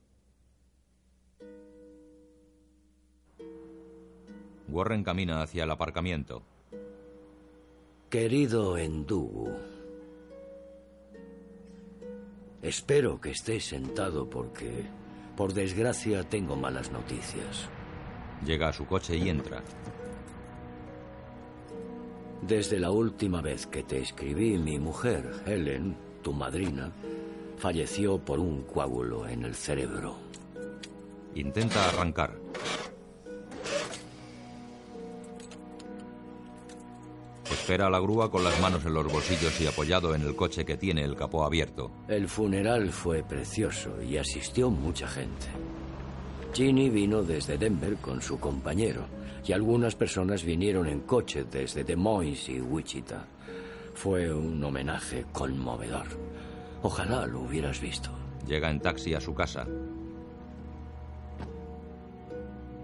Warren camina hacia el aparcamiento. Querido Endugu, espero que estés sentado porque, por desgracia, tengo malas noticias. Llega a su coche y entra. Desde la última vez que te escribí, mi mujer, Helen, tu madrina, falleció por un coágulo en el cerebro. Intenta arrancar. Espera a la grúa con las manos en los bolsillos y apoyado en el coche que tiene el capó abierto. El funeral fue precioso y asistió mucha gente. Ginny vino desde Denver con su compañero y algunas personas vinieron en coche desde Des Moines y Wichita. Fue un homenaje conmovedor. Ojalá lo hubieras visto. Llega en taxi a su casa.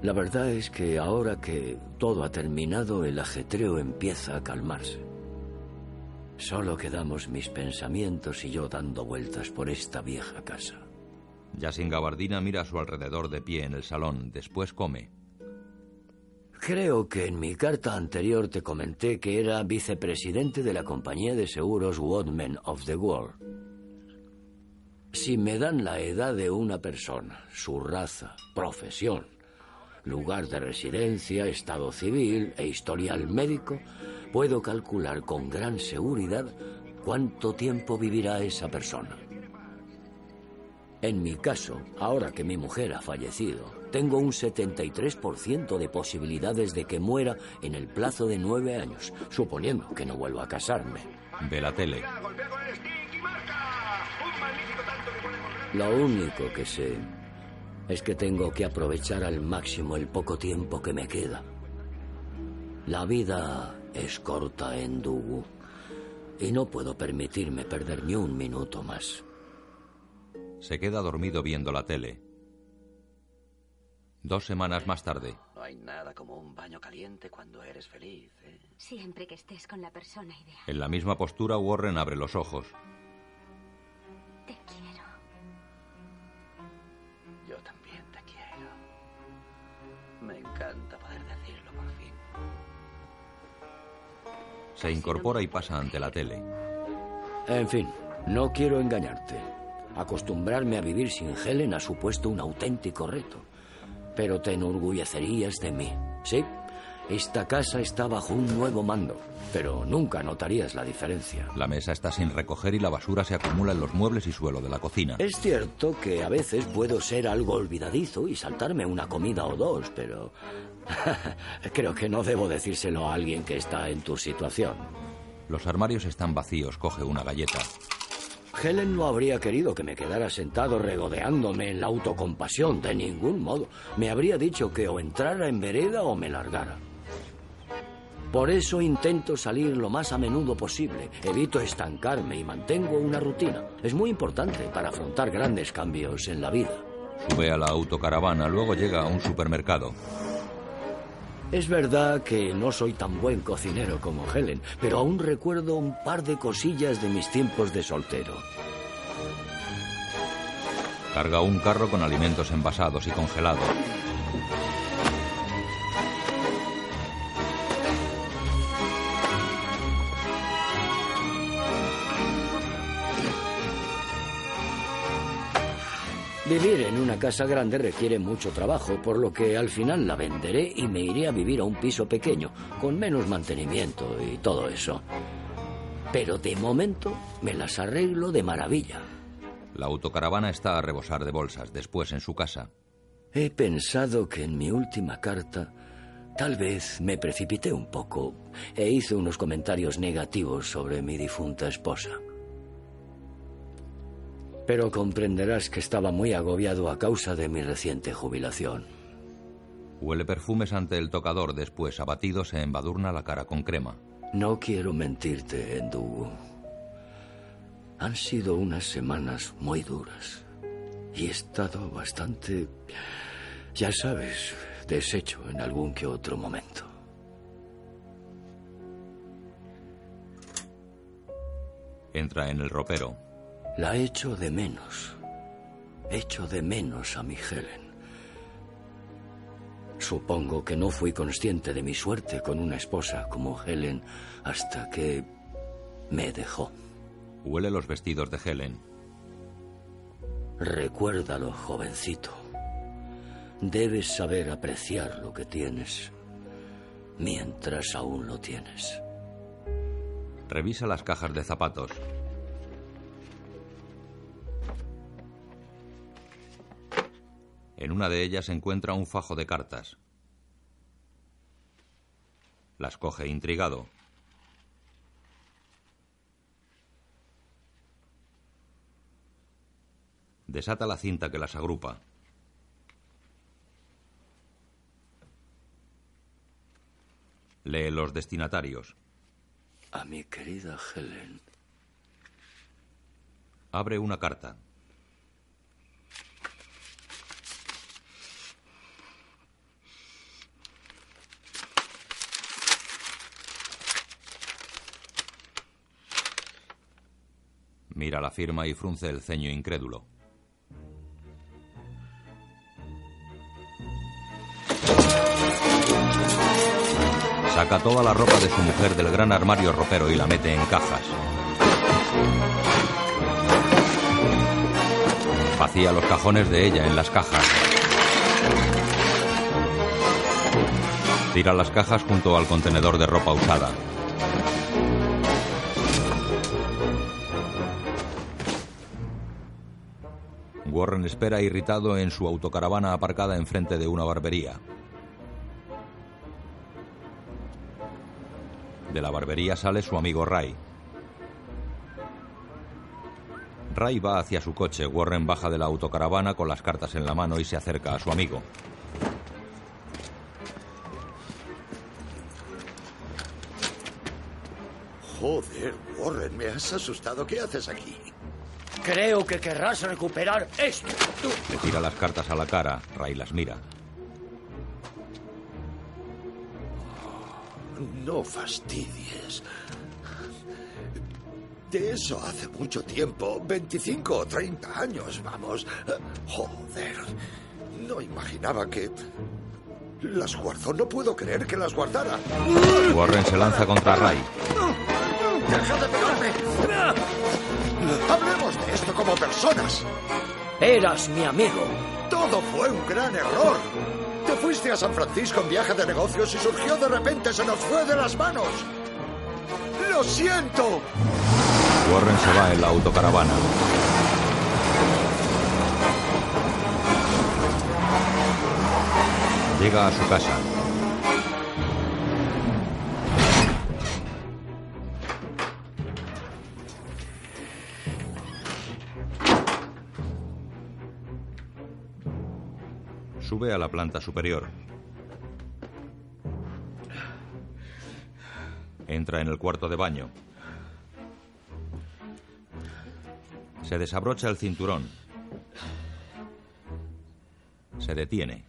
La verdad es que ahora que todo ha terminado, el ajetreo empieza a calmarse. Solo quedamos mis pensamientos y yo dando vueltas por esta vieja casa. Ya sin gabardina mira a su alrededor de pie en el salón. Después come. Creo que en mi carta anterior te comenté que era vicepresidente de la compañía de seguros Woodman of the World. Si me dan la edad de una persona, su raza, profesión, lugar de residencia, estado civil e historial médico, puedo calcular con gran seguridad cuánto tiempo vivirá esa persona. En mi caso, ahora que mi mujer ha fallecido, tengo un 73% de posibilidades de que muera en el plazo de nueve años, suponiendo que no vuelva a casarme. Ve la tele. Lo único que sé es que tengo que aprovechar al máximo el poco tiempo que me queda. La vida es corta en Dugu y no puedo permitirme perder ni un minuto más. Se queda dormido viendo la tele. Dos semanas más tarde. No hay nada como un baño caliente cuando eres feliz, ¿eh? Siempre que estés con la persona ideal. En la misma postura, Warren abre los ojos. Te quiero. Me encanta poder decirlo por fin. Se incorpora y pasa ante la tele. En fin, no quiero engañarte. Acostumbrarme a vivir sin Helen ha supuesto un auténtico reto. Pero te enorgullecerías de mí. Sí, esta casa está bajo un nuevo mando, pero nunca notarías la diferencia. La mesa está sin recoger y la basura se acumula en los muebles y suelo de la cocina. Es cierto que a veces puedo ser algo olvidadizo y saltarme una comida o dos, pero creo que no debo decírselo a alguien que está en tu situación. Los armarios están vacíos. Coge una galleta. Helen no habría querido que me quedara sentado regodeándome en la autocompasión, de ningún modo. Me habría dicho que o entrara en vereda o me largara. Por eso intento salir lo más a menudo posible, evito estancarme y mantengo una rutina. Es muy importante para afrontar grandes cambios en la vida. Sube a la autocaravana, luego llega a un supermercado. Es verdad que no soy tan buen cocinero como Helen, pero aún recuerdo un par de cosillas de mis tiempos de soltero. Carga un carro con alimentos envasados y congelados. Vivir en una casa grande requiere mucho trabajo, por lo que al final la venderé y me iré a vivir a un piso pequeño, con menos mantenimiento y todo eso. Pero de momento me las arreglo de maravilla. La autocaravana está a rebosar de bolsas. Después, en su casa, He pensado que en mi última carta tal vez me precipité un poco e hice unos comentarios negativos sobre mi difunta esposa. Pero comprenderás que estaba muy agobiado a causa de mi reciente jubilación. huele perfumes ante el tocador. Después, abatido, se embadurna la cara con crema. No quiero mentirte, Endugu. Han sido unas semanas muy duras y he estado bastante, ya sabes, deshecho en algún que otro momento. Entra en el ropero. La echo de menos. Echo de menos a mi Helen. Supongo que no fui consciente de mi suerte con una esposa como Helen hasta que me dejó. Huele los vestidos de Helen. Recuérdalo, jovencito. Debes saber apreciar lo que tienes mientras aún lo tienes. Revisa las cajas de zapatos. En una de ellas encuentra un fajo de cartas. Las coge intrigado. Desata la cinta que las agrupa. Lee los destinatarios. A mi querida Helen. Abre una carta. Mira la firma y frunce el ceño incrédulo. Saca toda la ropa de su mujer del gran armario ropero y la mete en cajas. Vacía los cajones de ella en las cajas. Tira las cajas junto al contenedor de ropa usada. Warren espera irritado en su autocaravana aparcada enfrente de una barbería. De la barbería sale su amigo Ray. Ray va hacia su coche. Warren baja de la autocaravana con las cartas en la mano y se acerca a su amigo. Joder, Warren, me has asustado. ¿Qué haces aquí? Creo que querrás recuperar esto. Tú. Le tira las cartas a la cara. Ray las mira. No fastidies. De eso hace mucho tiempo, 25 o 30 años, vamos. Joder, no imaginaba que... Las guardó, no puedo creer que las guardara. Warren se lanza contra Ray. ¡Deja de pegarme! Hablemos de esto como personas. Eras mi amigo. Todo fue un gran error. Te fuiste a San Francisco en viaje de negocios y surgió de repente, se nos fue de las manos. ¡Lo siento! Warren se va en la autocaravana. Llega a su casa. Sube a la planta superior. Entra en el cuarto de baño. Se desabrocha el cinturón. Se detiene.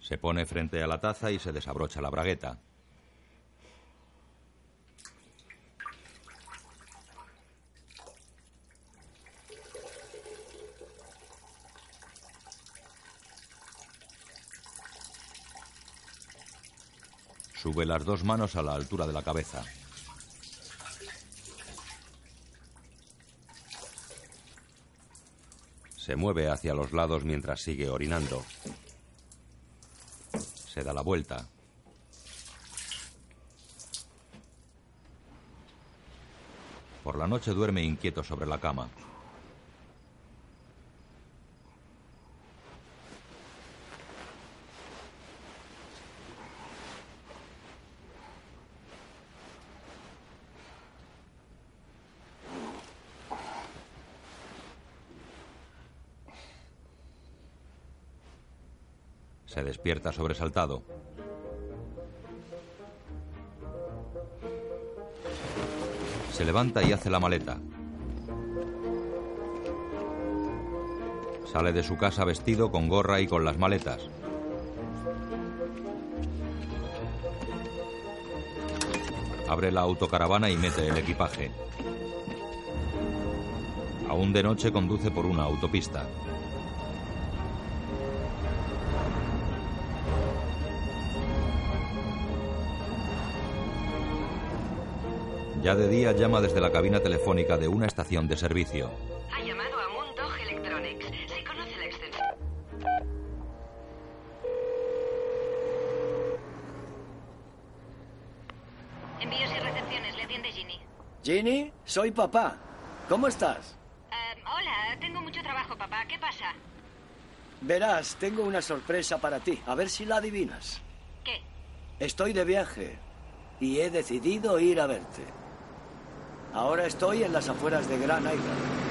Se pone frente a la taza y se desabrocha la bragueta. Sube las dos manos a la altura de la cabeza. Se mueve hacia los lados mientras sigue orinando. Se da la vuelta. Por la noche duerme inquieto sobre la cama. Despierta sobresaltado. Se levanta y hace la maleta. Sale de su casa vestido con gorra y con las maletas. Abre la autocaravana y mete el equipaje. Aún de noche conduce por una autopista. Ya de día llama desde la cabina telefónica de una estación de servicio. Ha llamado a Mundog Electronics. Si conoce la extensión. Envíos y recepciones, le atiende Ginny. Ginny, soy papá. ¿Cómo estás? Eh, hola, tengo mucho trabajo, papá. ¿Qué pasa? Verás, tengo una sorpresa para ti. A ver si la adivinas. ¿Qué? Estoy de viaje y he decidido ir a verte. Ahora estoy en las afueras de Gran Island.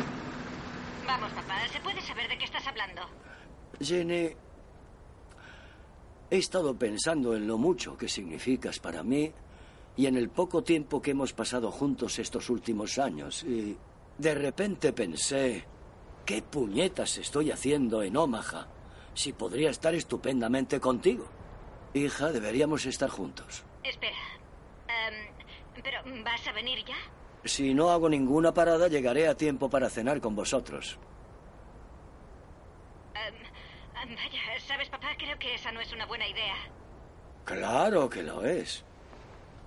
Vamos, papá, ¿se puede saber de qué estás hablando? Jenny, he estado pensando en lo mucho que significas para mí y en el poco tiempo que hemos pasado juntos estos últimos años. Y de repente pensé, ¿qué puñetas estoy haciendo en Omaha si podría estar estupendamente contigo? Hija, deberíamos estar juntos. Espera. Em, ¿Pero vas a venir ya? Si no hago ninguna parada, llegaré a tiempo para cenar con vosotros. Vaya, ¿sabes, papá? Creo que esa no es una buena idea. Claro que lo es.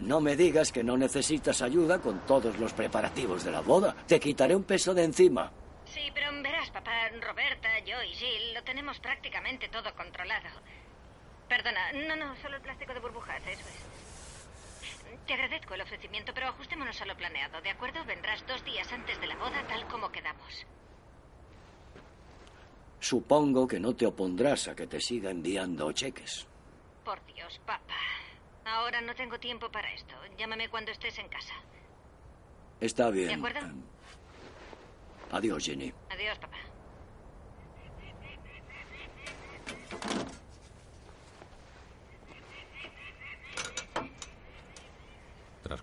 No me digas que no necesitas ayuda con todos los preparativos de la boda. Te quitaré un peso de encima. Sí, pero verás, papá, Roberta, yo y Jill lo tenemos prácticamente todo controlado. Perdona, no, no, solo el plástico de burbujas, eso es. Te agradezco el ofrecimiento, pero ajustémonos a lo planeado, ¿de acuerdo? Vendrás dos días antes de la boda, tal como quedamos. Supongo que no te opondrás a que te siga enviando cheques. Por Dios, papá. Ahora no tengo tiempo para esto. Llámame cuando estés en casa. Está ¿De bien. acuerdo? Adiós, Jenny. Adiós, papá.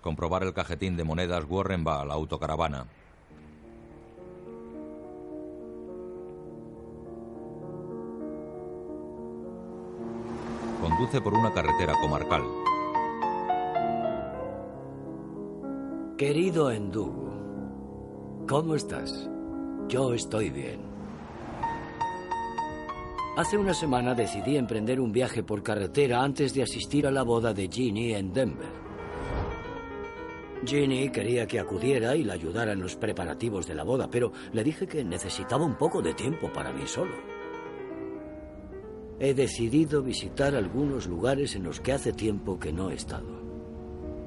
Comprobar el cajetín de monedas, Warren va a la autocaravana. Conduce por una carretera comarcal. Querido Endugu, ¿cómo estás? Yo estoy bien. Hace una semana decidí emprender un viaje por carretera antes de asistir a la boda de Ginny en Denver. Ginny quería que acudiera y la ayudara en los preparativos de la boda, pero le dije que necesitaba un poco de tiempo para mí solo. He decidido visitar algunos lugares en los que hace tiempo que no he estado.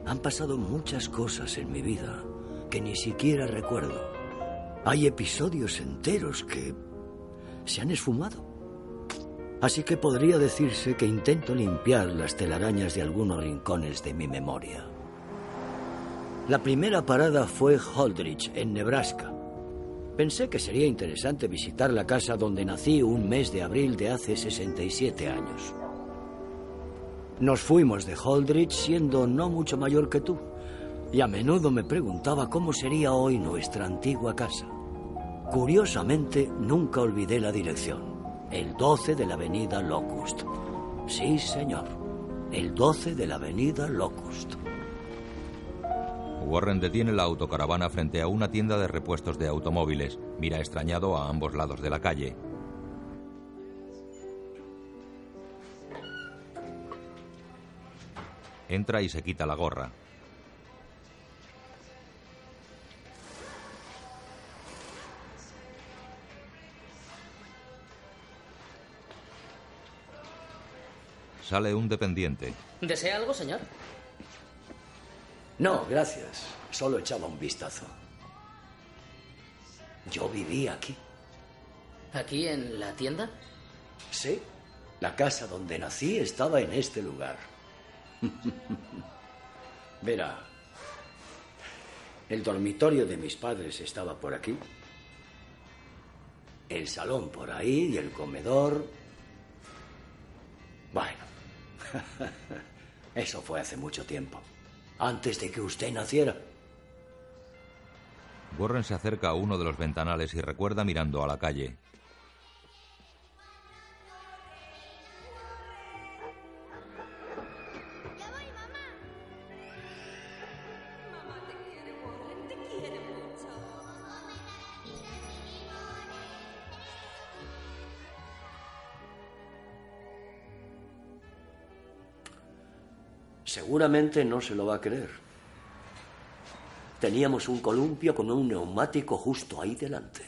Han pasado muchas cosas en mi vida que ni siquiera recuerdo. Hay episodios enteros que se han esfumado. Así que podría decirse que intento limpiar las telarañas de algunos rincones de mi memoria. La primera parada fue Holdridge, en Nebraska. Pensé que sería interesante visitar la casa donde nací un mes de abril de hace 67 años. Nos fuimos de Holdridge siendo no mucho mayor que tú, y a menudo me preguntaba cómo sería hoy nuestra antigua casa. Curiosamente, nunca olvidé la dirección. El 12 de la avenida Locust. Sí, señor. El 12 de la avenida Locust. Warren detiene la autocaravana frente a una tienda de repuestos de automóviles. Mira extrañado a ambos lados de la calle. Entra y se quita la gorra. Sale un dependiente. ¿Desea algo, señor? No, gracias. Solo echaba un vistazo. Yo vivía aquí. ¿Aquí en la tienda? Sí. La casa donde nací estaba en este lugar. Verá, el dormitorio de mis padres estaba por aquí. El salón por ahí y el comedor. Bueno, eso fue hace mucho tiempo. Antes de que usted naciera. Warren se acerca a uno de los ventanales y recuerda mirando a la calle. Seguramente no se lo va a creer. Teníamos un columpio con un neumático justo ahí delante.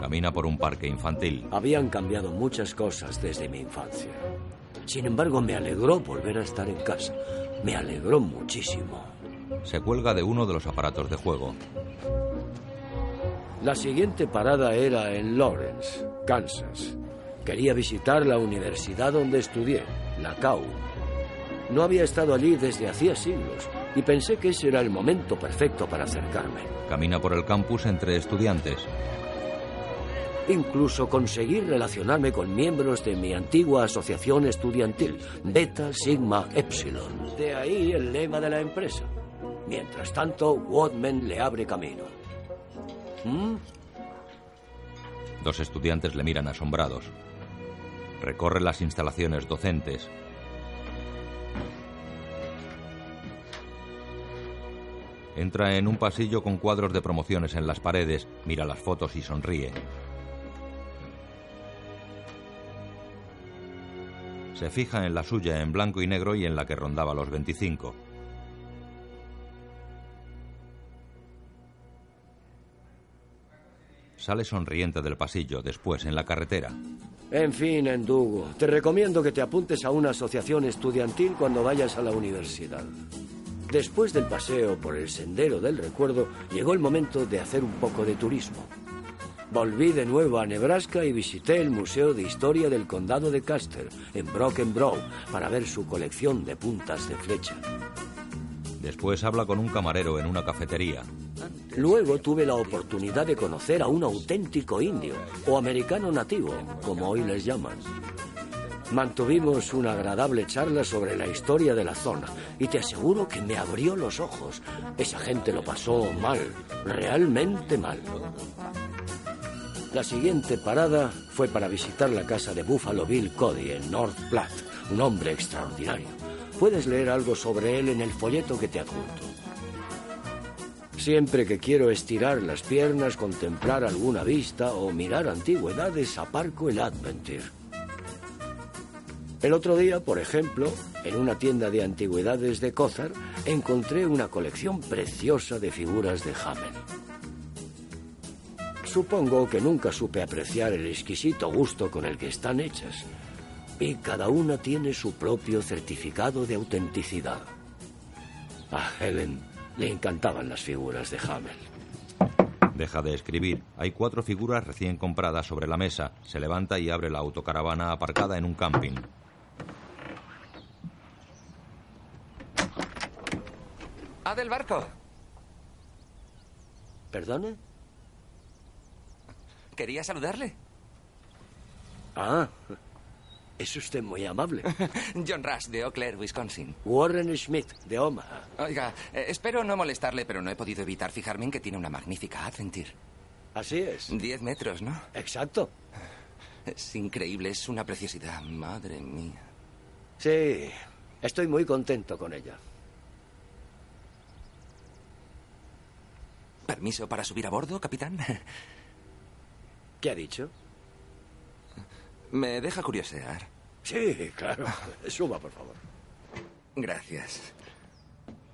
Camina por un parque infantil. Habían cambiado muchas cosas desde mi infancia. Sin embargo, me alegró volver a estar en casa. Me alegró muchísimo. Se cuelga de uno de los aparatos de juego. La siguiente parada era en Lawrence, Kansas. Quería visitar la universidad donde estudié, CAU. No había estado allí desde hacía siglos y pensé que ese era el momento perfecto para acercarme. Camina por el campus entre estudiantes. Incluso conseguí relacionarme con miembros de mi antigua asociación estudiantil, Beta Sigma Epsilon. De ahí el lema de la empresa. Mientras tanto, Wadman le abre camino. ¿Mm? Dos estudiantes le miran asombrados. Recorre las instalaciones docentes. Entra en un pasillo con cuadros de promociones en las paredes, mira las fotos y sonríe. Se fija en la suya en blanco y negro y en la que rondaba los 25. Sale sonriente del pasillo, después en la carretera. En fin, Endugo, te recomiendo que te apuntes a una asociación estudiantil cuando vayas a la universidad. Después del paseo por el sendero del recuerdo, llegó el momento de hacer un poco de turismo. Volví de nuevo a Nebraska y visité el Museo de Historia del Condado de Custer, en Broken Brow, para ver su colección de puntas de flecha. Después habla con un camarero en una cafetería. Luego tuve la oportunidad de conocer a un auténtico indio, o americano nativo, como hoy les llaman. Mantuvimos una agradable charla sobre la historia de la zona y te aseguro que me abrió los ojos. Esa gente lo pasó mal, realmente mal. La siguiente parada fue para visitar la casa de Buffalo Bill Cody en North Platte, un hombre extraordinario. Puedes leer algo sobre él en el folleto que te adjunto. Siempre que quiero estirar las piernas, contemplar alguna vista o mirar antigüedades, aparco el Adventure. El otro día, por ejemplo, en una tienda de antigüedades de Cózar, encontré una colección preciosa de figuras de Hamel. Supongo que nunca supe apreciar el exquisito gusto con el que están hechas. Y cada una tiene su propio certificado de autenticidad. A Helen le encantaban las figuras de Hamel. Deja de escribir. Hay cuatro figuras recién compradas sobre la mesa. Se levanta y abre la autocaravana aparcada en un camping. ¡Ah, del barco! ¿Perdone? Quería saludarle. Ah, es usted muy amable. John Rush, de Eau Claire, Wisconsin. Warren Schmidt, de Omaha. Oiga, eh, espero no molestarle, pero no he podido evitar fijarme en que tiene una magnífica Adventure. Así es. Diez metros, ¿no? Exacto. Es increíble, es una preciosidad, madre mía. Sí, estoy muy contento con ella. ¿Permiso para subir a bordo, capitán? ¿Qué ha dicho? ¿Me deja curiosear? Sí, claro. Suba, por favor. Gracias.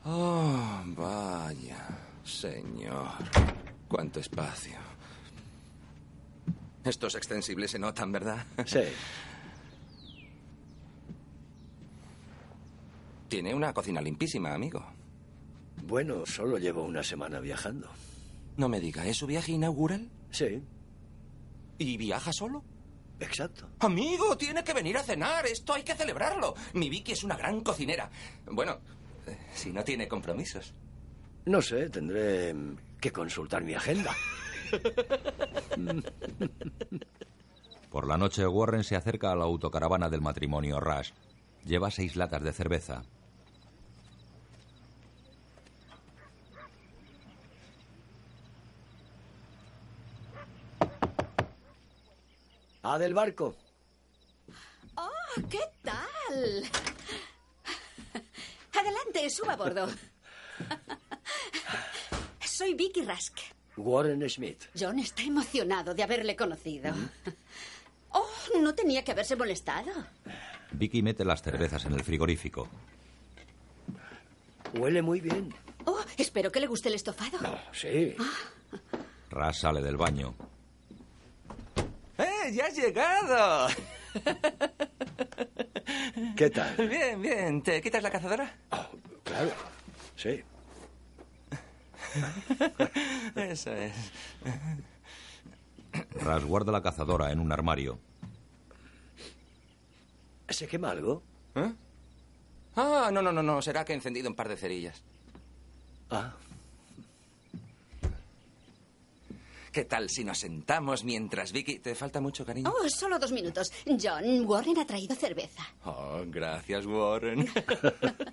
Oh, vaya, señor. Cuánto espacio. Estos extensibles se notan, ¿verdad? Sí. Tiene una cocina limpísima, amigo. Bueno, solo llevo una semana viajando. No me diga, ¿es su viaje inaugural? Sí. ¿Y viaja solo? Exacto. Amigo, tiene que venir a cenar. Esto hay que celebrarlo. Mi Vicky es una gran cocinera. Bueno, eh, si no tiene compromisos. No sé, tendré que consultar mi agenda. Por la noche, Warren se acerca a la autocaravana del matrimonio Rush. Lleva seis latas de cerveza. ¡Ah, del barco! ¡Oh, qué tal! Adelante, suba a bordo. Soy Vicky Rask. Warren Smith. John está emocionado de haberle conocido. Oh, no tenía que haberse molestado. Vicky mete las cervezas en el frigorífico. Huele muy bien. Oh, espero que le guste el estofado. Sí. Rush sale del baño. ¡Eh, ya has llegado! ¿Qué tal? Bien, bien. ¿Te quitas la cazadora? Claro. Sí. Eso es. Rush guarda la cazadora en un armario. ¿Se quema algo? ¿Eh? Ah, no, no, no, no. Será que he encendido un par de cerillas. Ah. ¿Qué tal si nos sentamos mientras Vicky... ¿Te falta mucho, cariño? Oh, solo dos minutos. John, Warren ha traído cerveza. Oh, gracias, Warren.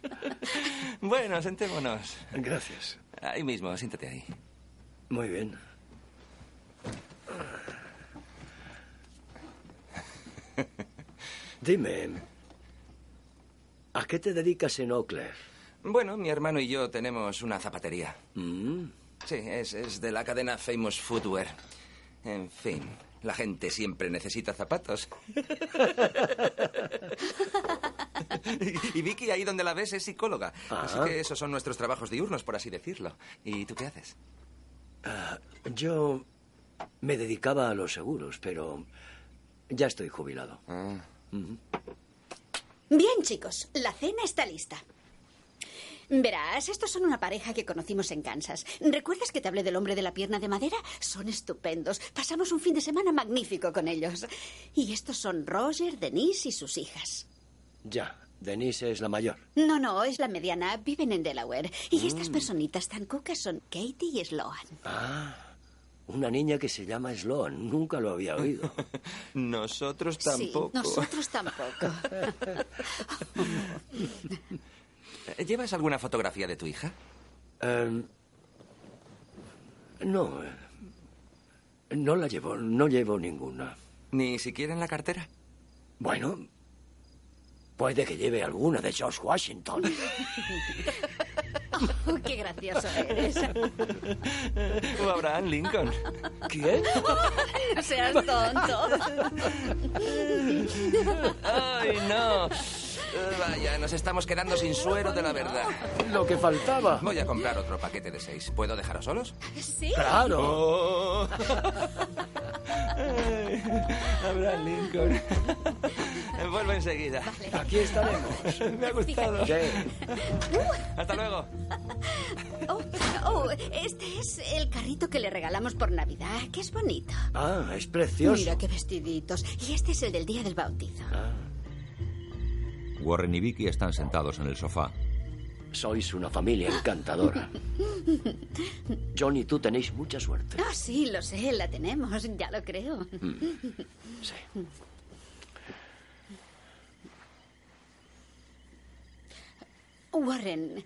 bueno, sentémonos. Gracias. Ahí mismo, siéntate ahí. Muy bien. Dime, ¿a qué te dedicas en Oakland? Bueno, mi hermano y yo tenemos una zapatería. Mm. Sí, es, es de la cadena Famous Footwear. En fin, la gente siempre necesita zapatos. y Vicky, ahí donde la ves, es psicóloga. Así Ah. que esos son nuestros trabajos diurnos, por así decirlo. ¿Y tú qué haces? Ah, yo me dedicaba a los seguros, pero ya estoy jubilado. Ujú. Bien, chicos, la cena está lista. Verás, estos son una pareja que conocimos en Kansas. ¿Recuerdas que te hablé del hombre de la pierna de madera? Son estupendos. Pasamos un fin de semana magnífico con ellos. Y estos son Roger, Denise y sus hijas. Ya, Denise es la mayor. No, no, es la mediana. Viven en Delaware. Y estas personitas tan cucas son Katie y Sloan. Ah, una niña que se llama Sloan. Nunca lo había oído. Nosotros Sí, nosotros tampoco. ¿Llevas alguna fotografía de tu hija? Em, no, eh, no la llevo, no llevo ninguna. ¿Ni siquiera en la cartera? Bueno, puede que lleve alguna de George Washington. Oh, qué gracioso eres. O Abraham Lincoln. ¿Quién? No seas tonto. ¡Ay, no! Eh, Vaya, nos estamos quedando sin suero de la verdad. Lo que faltaba. Voy a comprar otro paquete de seis. ¿Puedo dejaros solos? Sí. Claro. Oh. Abraham Lincoln. Vuelvo enseguida. Aquí estaremos. Me ha gustado. Sí. Hasta luego. Oh, oh, este es el carrito que le regalamos por Navidad, que es bonito. Ah, es precioso. Mira qué vestiditos. Y este es el del día del bautizo. Warren y Vicky están sentados en el sofá. Sois una familia encantadora. John y tú tenéis mucha suerte. Ah, sí, lo sé, la tenemos, ya lo creo. Sí. Warren,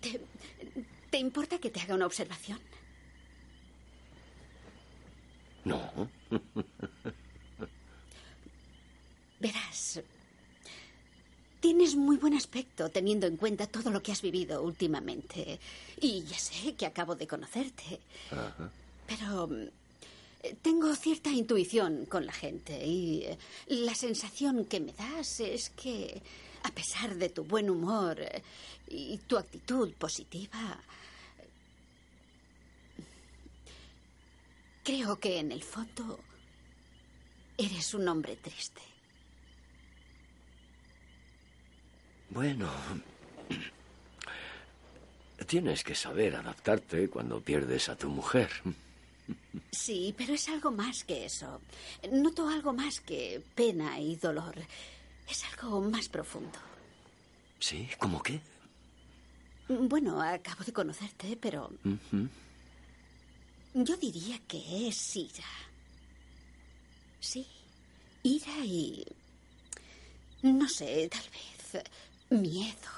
¿te, ¿te importa que te haga una observación? No. Verás, tienes muy buen aspecto teniendo en cuenta todo lo que has vivido últimamente. Y ya sé que acabo de conocerte, Ajá. pero mm, tengo cierta intuición con la gente y eh, la sensación que me das es que, a pesar de tu buen humor eh, y tu actitud positiva, creo que en el fondo eres un hombre triste. Bueno, tienes que saber adaptarte cuando pierdes a tu mujer. Sí, pero es algo más que eso. Noto algo más que pena y dolor. Es algo más profundo. ¿Sí? ¿Cómo qué? Bueno, acabo de conocerte, pero yo diría que es ira. Sí, ira y... No sé, tal vez miedo,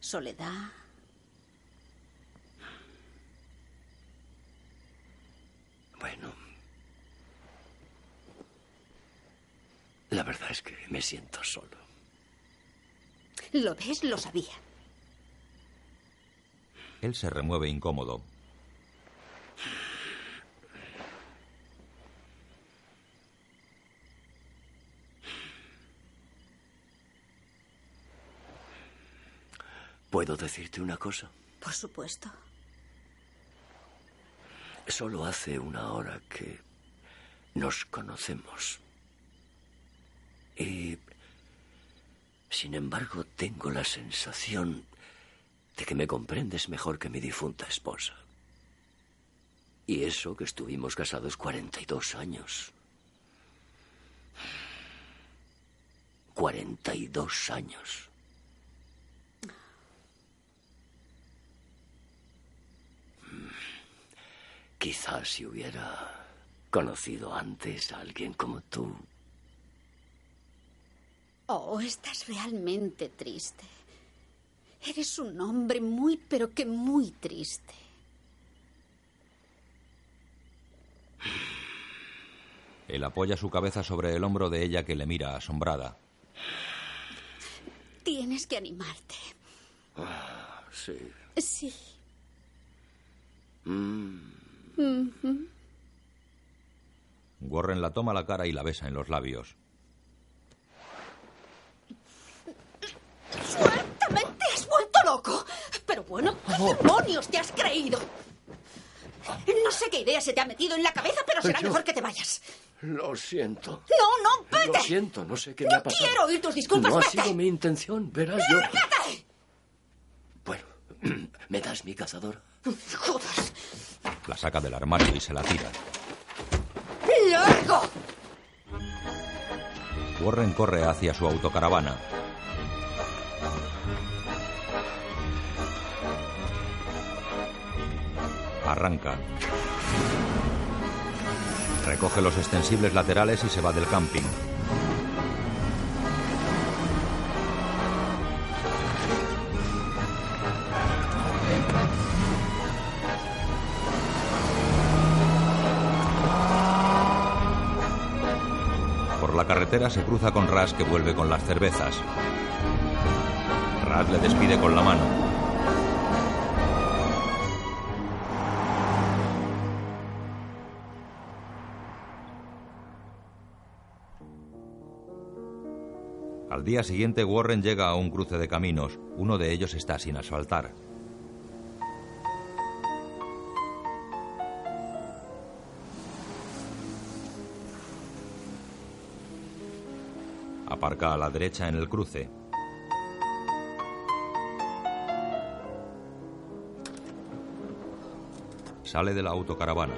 soledad. Bueno. La verdad es que me siento solo. ¿Lo ves? Lo sabía. Él se remueve incómodo. ¿Puedo decirte una cosa? Por supuesto. Solo hace una hora que nos conocemos. Y, sin embargo, tengo la sensación de que me comprendes mejor que mi difunta esposa. Y eso que estuvimos casados 42 años. 42 años. Quizás si hubiera conocido antes a alguien como tú. Oh, estás realmente triste. Eres un hombre muy, pero que muy triste. Él apoya su cabeza sobre el hombro de ella que le mira asombrada. Tienes que animarte. Ah, sí. Sí. Mm. Warren la toma la cara y la besa en los labios. ¡Suertamente has vuelto loco! Pero bueno, ¿qué demonios te has creído? No sé qué idea se te ha metido en la cabeza, pero será Yo- mejor que te vayas. Lo siento. No, no, vete. Lo siento, no sé qué me ha pasado. Quiero oír tus disculpas, No ha sido mi intención, verás yo. Bueno, ¿me das mi cazador? ¡Joder! La saca del armario y se la tira. ¡Largo! Warren corre hacia su autocaravana. Arranca. Recoge los extensibles laterales y se va del camping. Carretera se cruza con Ras que vuelve con las cervezas. Ras le despide con la mano. Al día siguiente Warren llega a un cruce de caminos. Uno de ellos está sin asfaltar. Aparca a la derecha en el cruce. Sale de la autocaravana.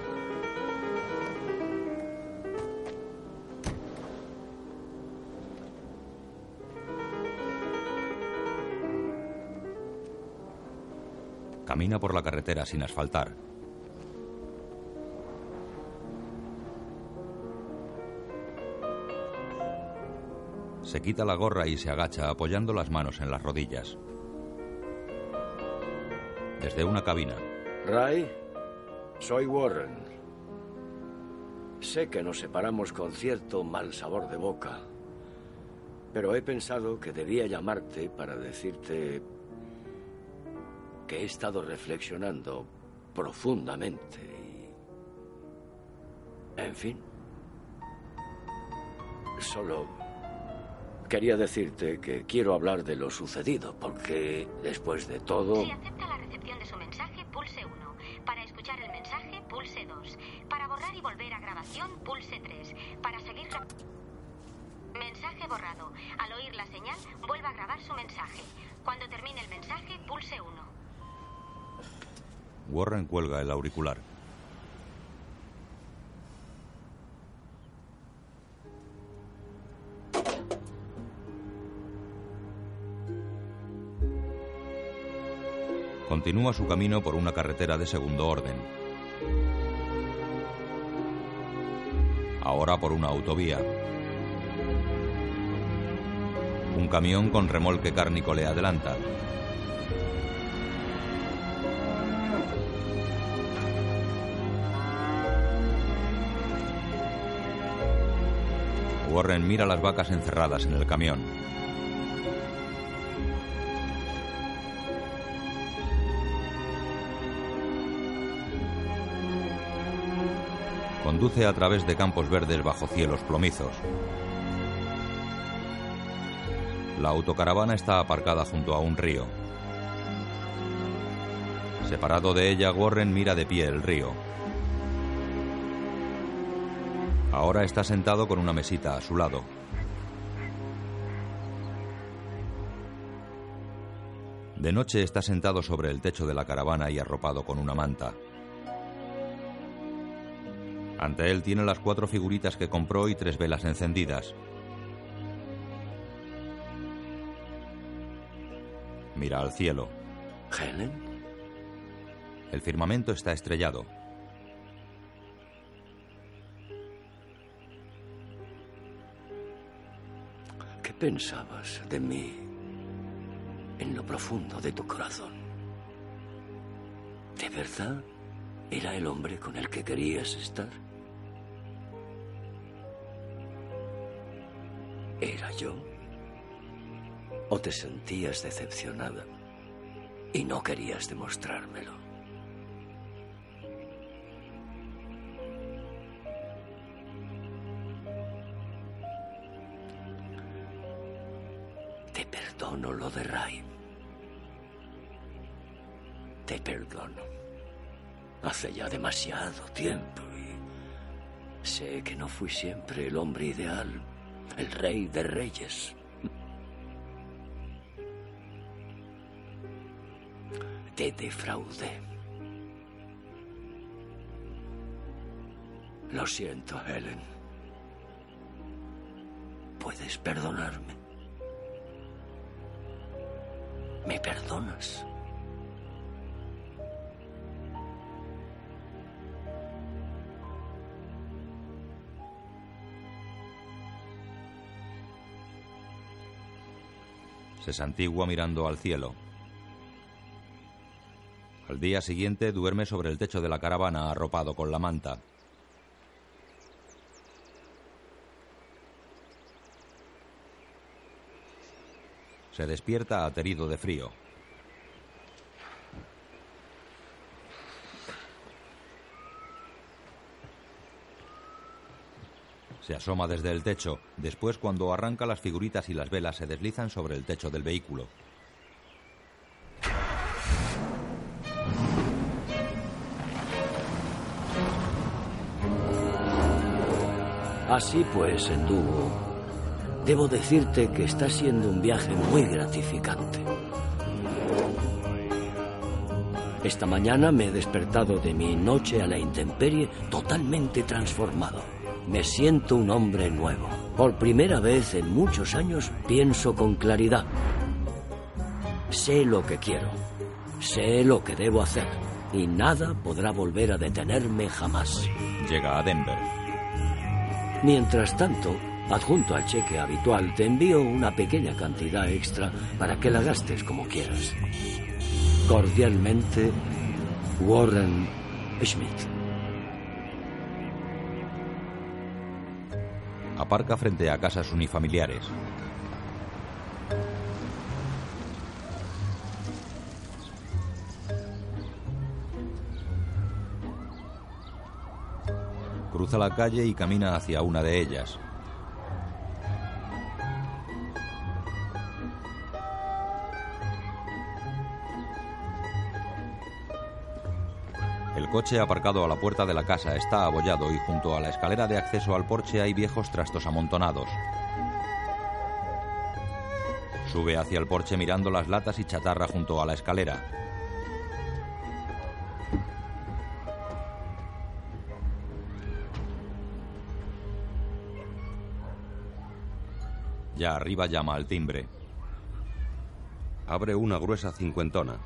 Camina por la carretera sin asfaltar. Se quita la gorra y se agacha apoyando las manos en las rodillas. Desde una cabina, Ray, soy Warren. Sé que nos separamos con cierto mal sabor de boca, pero he pensado que debía llamarte para decirte que he estado reflexionando profundamente y... En fin. Solo quería decirte que quiero hablar de lo sucedido, porque después de todo... Si acepta la recepción de su mensaje, pulse 1. Para escuchar el mensaje, pulse 2. Para borrar y volver a grabación, pulse 3. Para seguir... Mensaje borrado. Al oír la señal, vuelva a grabar su mensaje. Cuando termine el mensaje, pulse 1. Warren cuelga el auricular. Continúa su camino por una carretera de segundo orden. Ahora por una autovía. Un camión con remolque cárnico le adelanta. Warren mira las vacas encerradas en el camión. Conduce a través de campos verdes bajo cielos plomizos. La autocaravana está aparcada junto a un río. Separado de ella, Warren mira de pie el río. Ahora está sentado con una mesita a su lado. De noche está sentado sobre el techo de la caravana y arropado con una manta. Ante él tiene las cuatro figuritas que compró y tres velas encendidas. Mira al cielo. ¿Helen? El firmamento está estrellado. ¿Qué pensabas de mí en lo profundo de tu corazón? ¿De verdad era el hombre con el que querías estar? ¿Era yo? ¿O te sentías decepcionada y no querías demostrármelo? Te perdono lo de Ray. Te perdono. Hace ya demasiado tiempo y sé que no fui siempre el hombre ideal, el rey de reyes. Te defraudé. Lo siento, Helen. ¿Puedes perdonarme? ¿Me perdonas? Se santigua mirando al cielo. Al día siguiente duerme sobre el techo de la caravana arropado con la manta. Se despierta aterido de frío. Se asoma desde el techo. Después, cuando arranca las figuritas y las velas, se deslizan sobre el techo del vehículo. Así pues, en dúo, debo decirte que está siendo un viaje muy gratificante. Esta mañana me he despertado de mi noche a la intemperie totalmente transformado. Me siento un hombre nuevo. Por primera vez en muchos años pienso con claridad. Sé lo que quiero. Sé lo que debo hacer. Y nada podrá volver a detenerme jamás. Llega a Denver. Mientras tanto, adjunto al cheque habitual, te envío una pequeña cantidad extra para que la gastes como quieras. Cordialmente, Warren Schmidt. Aparca frente a casas unifamiliares. Cruza la calle y camina hacia una de ellas. Coche aparcado a la puerta de la casa está abollado y junto a la escalera de acceso al porche hay viejos trastos amontonados. Sube hacia el porche mirando las latas y chatarra junto a la escalera. Ya arriba llama al timbre. Abre una gruesa cincuentona.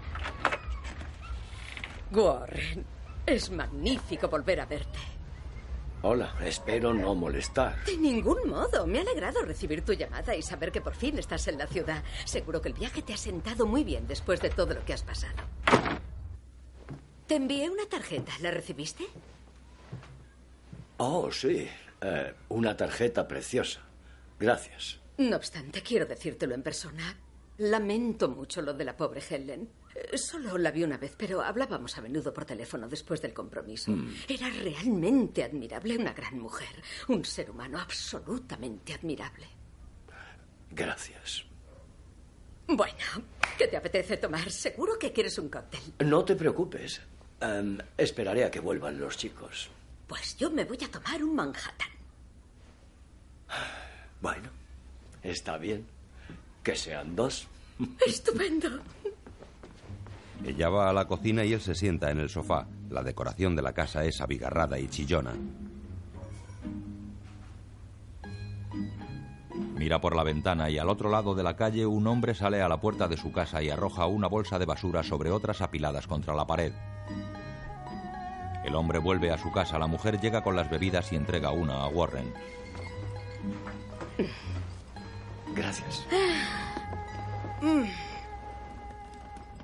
Warren, es magnífico volver a verte. Hola, espero no molestar. De ningún modo. Me ha alegrado recibir tu llamada y saber que por fin estás en la ciudad. Seguro que el viaje te ha sentado muy bien después de todo lo que has pasado. Te envié una tarjeta. ¿La recibiste? Oh, sí. Eh, una tarjeta preciosa. Gracias. No obstante, quiero decírtelo en persona. Lamento mucho lo de la pobre Helen. Solo la vi una vez, pero hablábamos a menudo por teléfono después del compromiso. Mm. Era realmente admirable, una gran mujer, un ser humano absolutamente admirable. Gracias. Bueno, ¿qué te apetece tomar? Seguro que quieres un cóctel. No te preocupes. Em, esperaré a que vuelvan los chicos. Pues yo me voy a tomar un Manhattan. Bueno, está bien. Que sean dos. Estupendo. Ella va a la cocina y él se sienta en el sofá. La decoración de la casa es abigarrada y chillona. Mira por la ventana y al otro lado de la calle un hombre sale a la puerta de su casa y arroja una bolsa de basura sobre otras apiladas contra la pared. El hombre vuelve a su casa, la mujer llega con las bebidas y entrega una a Warren. Gracias.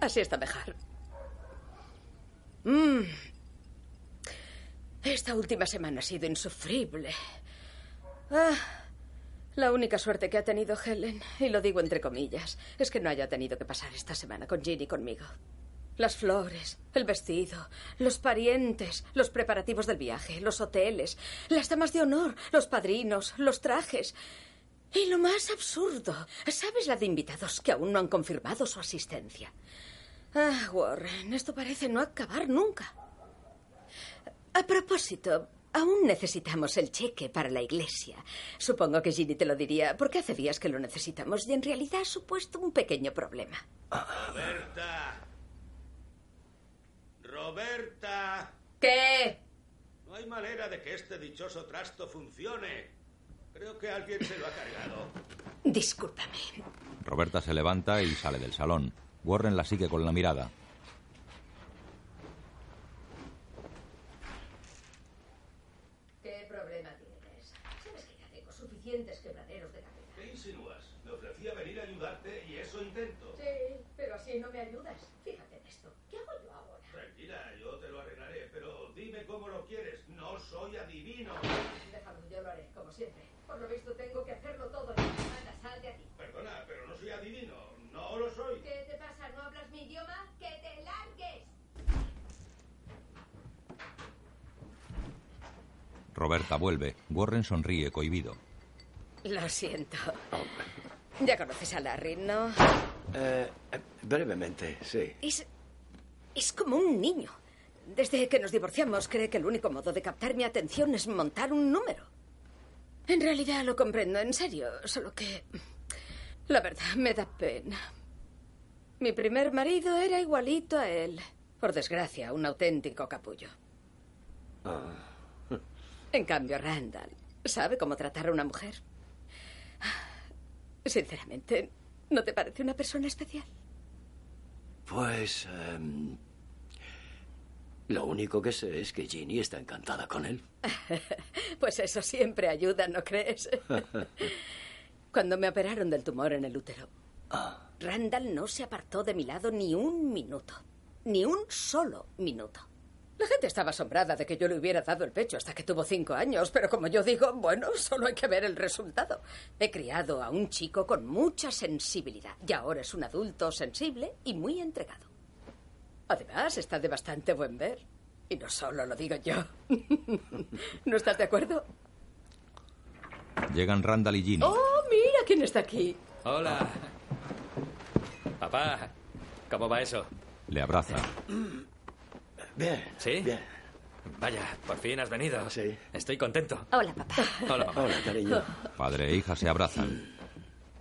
Así está mejor. Mm. Esta última semana ha sido insufrible. Ah, la única suerte que ha tenido Helen, y lo digo entre comillas, es que no haya tenido que pasar esta semana con Ginny conmigo. Las flores, el vestido, los parientes, los preparativos del viaje, los hoteles, las damas de honor, los padrinos, los trajes. Y lo más absurdo, ¿sabes la de invitados que aún no han confirmado su asistencia? Ah, Warren, esto parece no acabar nunca. A propósito, aún necesitamos el cheque para la iglesia. Supongo que Ginny te lo diría, porque hace días que lo necesitamos y en realidad ha supuesto un pequeño problema. Roberta. Roberta. ¿Qué? No hay manera de que este dichoso trasto funcione. Creo que alguien se lo ha cargado. Discúlpame. Roberta se levanta y sale del salón. Warren la sigue con la mirada. ¿Qué problema tienes? Sabes que ya tengo suficientes quebraderos de cabeza. ¿Qué insinúas? Me ofrecí a venir a ayudarte y eso intento. Sí, pero así no me ayudas. Fíjate en esto. ¿Qué hago yo ahora? Tranquila, yo te lo arreglaré, pero dime cómo lo quieres. No soy adivino. Déjalo, yo lo haré, como siempre. Por lo visto tengo que hacerlo todo. Anda, sal de aquí. Perdona, pero no soy adivino. No lo soy. ¿Qué te pasa? ¿No hablas mi idioma? ¡Que te largues! Roberta vuelve. Warren sonríe cohibido. Lo siento. Ya conoces a Larry, ¿no? Eh, eh, brevemente, sí. Es. es como un niño. Desde que nos divorciamos, cree que el único modo de captar mi atención es montar un número. En realidad lo comprendo, en serio, solo que. La verdad, me da pena. Mi primer marido era igualito a él. Por desgracia, un auténtico capullo. Ah, En cambio, Randall sabe cómo tratar a una mujer. Sinceramente, ¿no te parece una persona especial? Pues... em, lo único que sé es que Ginny está encantada con él. Pues eso siempre ayuda, ¿no crees? Cuando me operaron del tumor en el útero, Randall no se apartó de mi lado ni un minuto. Ni un solo minuto. La gente estaba asombrada de que yo le hubiera dado el pecho hasta que tuvo cinco años, pero como yo digo, bueno, solo hay que ver el resultado. He criado a un chico con mucha sensibilidad y ahora es un adulto sensible y muy entregado. Además, está de bastante buen ver. Y no solo lo digo yo. ¿No estás de acuerdo? Llegan Randall y Ginny. ¡Oh, mira quién está aquí! Hola. Papá, ¿cómo va eso? Le abraza. Bien. ¿Sí? Bien. Vaya, por fin has venido. Sí. Estoy contento. Hola, papá. Hola, papá. Hola, cariño. Padre e hija se abrazan.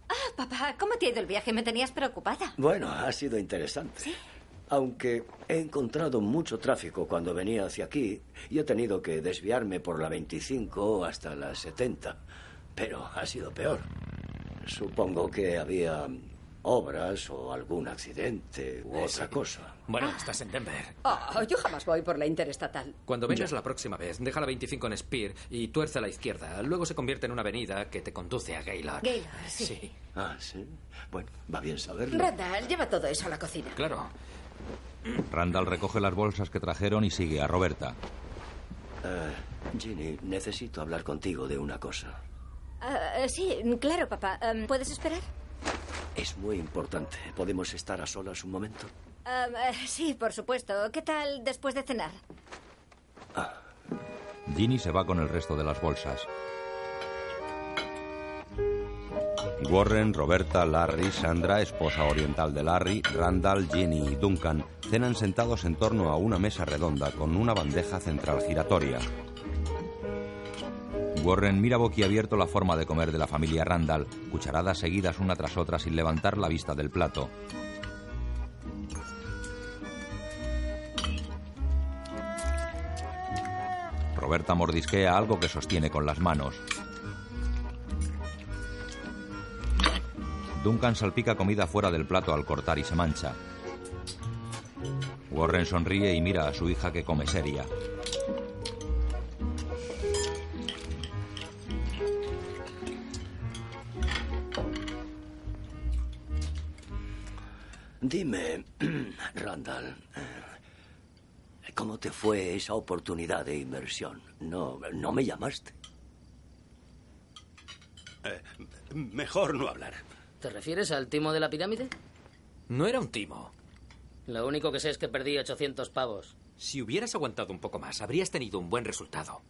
Ah, papá, ¿cómo te ha ido el viaje? Me tenías preocupada. Bueno, ha sido interesante. Aunque he encontrado mucho tráfico cuando venía hacia aquí y he tenido que desviarme por la 25 hasta la 70. Pero ha sido peor. Supongo que había obras o algún accidente u otra cosa. Bueno, estás en Denver. Oh, yo jamás voy por la interestatal. Cuando vengas la próxima vez, deja la 25 en Spear y tuerce a la izquierda. Luego se convierte en una avenida que te conduce a Gaylord. Gaylord, sí. Ah, sí. Bueno, va bien saberlo. Randall, lleva todo eso a la cocina. Claro. Randall recoge las bolsas que trajeron y sigue a Roberta. Eh, Ginny, necesito hablar contigo de una cosa. Ah, sí, claro, papá. Em, ¿Puedes esperar? Es muy importante. ¿Podemos estar a solas un momento? Eh, sí, por supuesto. ¿Qué tal después de cenar? Ginny se va con el resto de las bolsas. Warren, Roberta, Larry, Sandra, esposa oriental de Larry, Randall, Ginny y Duncan cenan sentados en torno a una mesa redonda con una bandeja central giratoria. Warren mira boquiabierto la forma de comer de la familia Randall, cucharadas seguidas una tras otra sin levantar la vista del plato. Roberta mordisquea algo que sostiene con las manos. Duncan salpica comida fuera del plato al cortar y se mancha. Warren sonríe y mira a su hija que come seria. Dime, Randall, ¿cómo te fue esa oportunidad de inversión? No, no me llamaste. Eh, mejor no hablar. ¿Te refieres al timo de la pirámide? No era un timo. Lo único que sé es que perdí 800 pavos. Si hubieras aguantado un poco más, habrías tenido un buen resultado.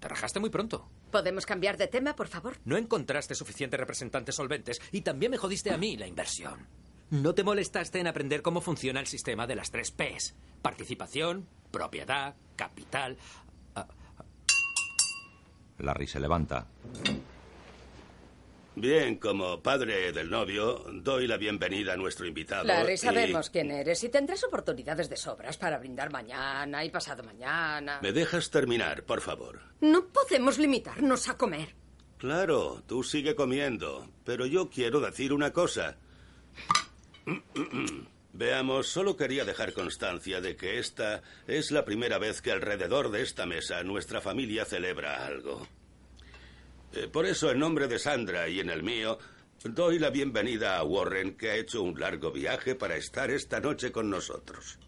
Te rajaste muy pronto. ¿Podemos cambiar de tema, por favor? No encontraste suficientes representantes solventes y también me jodiste a mí la inversión. No te molestaste en aprender cómo funciona el sistema de las tres Ps. Participación, propiedad, capital. Larry se levanta. Bien, como padre del novio, doy la bienvenida a nuestro invitado. Larry, y- sabemos quién eres y tendrás oportunidades de sobras para brindar mañana y pasado mañana. ¿Me dejas terminar, por favor? No podemos limitarnos a comer. Claro, tú sigue comiendo, pero yo quiero decir una cosa. Veamos, solo quería dejar constancia de que esta es la primera vez que alrededor de esta mesa nuestra familia celebra algo. Eh, por eso, en nombre de Sandra y en el mío, doy la bienvenida a Warren, que ha hecho un largo viaje para estar esta noche con nosotros.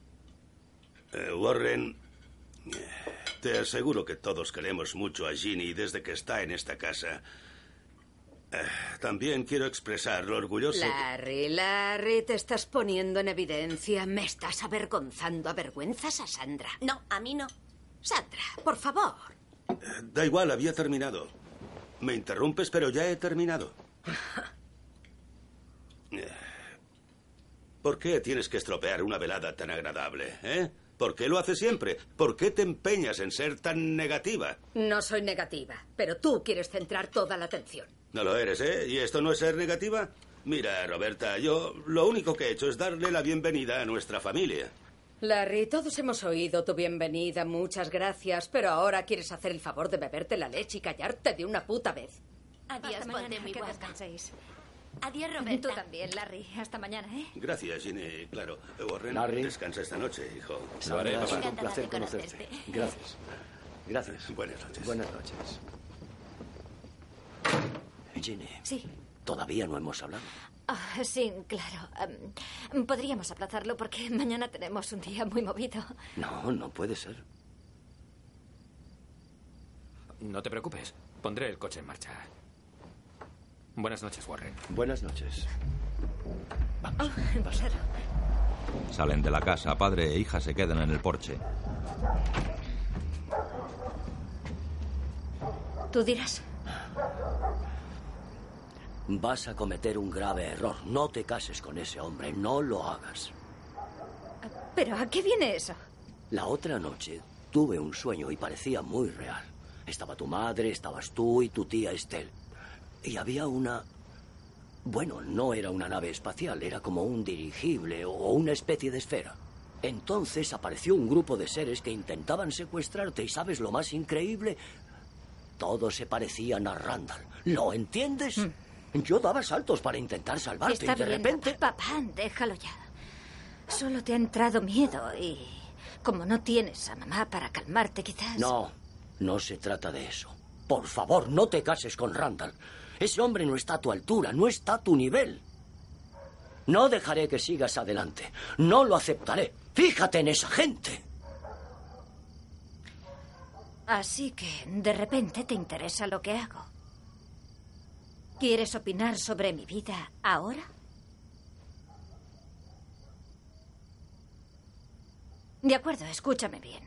Eh, Warren, eh, te aseguro que todos queremos mucho a Ginny desde que está en esta casa. También quiero expresar lo orgulloso. que- Larry, Larry, te estás poniendo en evidencia. Me estás avergonzando. ¿Avergüenzas a Sandra? No, a mí no. Sandra, por favor. Da igual, había terminado. Me interrumpes, pero ya he terminado. ¿Por qué tienes que estropear una velada tan agradable, eh? ¿Por qué lo haces siempre? ¿Por qué te empeñas en ser tan negativa? No soy negativa, pero tú quieres centrar toda la atención. No lo eres, ¿eh? ¿Y esto no es ser negativa? Mira, Roberta, yo lo único que he hecho es darle la bienvenida a nuestra familia. Larry, todos hemos oído tu bienvenida, muchas gracias, pero ahora quieres hacer el favor de beberte la leche y callarte de una puta vez. Adiós, Hasta ponte mañana, muy que guapa. descanséis. Adiós, Roberta. Tú también, Larry. Hasta mañana, ¿eh? Gracias, Ginny. Claro. Warren, Larry. descansa esta noche, hijo. Sandra, ha sido un placer conocerte. Gracias. Gracias. Buenas noches. Buenas noches. Ginny, Sí. todavía no hemos hablado. Ah, sí, claro. Em, podríamos aplazarlo porque mañana tenemos un día muy movido. No, no puede ser. No te preocupes. Pondré el coche en marcha. Buenas noches, Warren. Buenas noches. Oh, claro. Salen de la casa, padre e hija se quedan en el porche. Tú dirás. Vas a cometer un grave error. No te cases con ese hombre. No lo hagas. ¿Pero a qué viene eso? La otra noche tuve un sueño y parecía muy real. Estaba tu madre, estabas tú y tu tía Estelle. Y había una Bueno, no era una nave espacial, era como un dirigible o una especie de esfera. Entonces apareció un grupo de seres que intentaban secuestrarte y sabes lo más increíble, todos se parecían a Randall. ¿Lo entiendes? Yo daba saltos para intentar salvarte Está y de bien, repente... papá, déjalo ya. Solo te ha entrado miedo y como no tienes a mamá para calmarte, quizás... No, no se trata de eso. Por favor, no te cases con Randall. Ese hombre no está a tu altura, no está a tu nivel. No dejaré que sigas adelante. No lo aceptaré. Fíjate en esa gente. Así que de repente te interesa lo que hago. ¿Quieres opinar sobre mi vida ahora? De acuerdo, escúchame bien.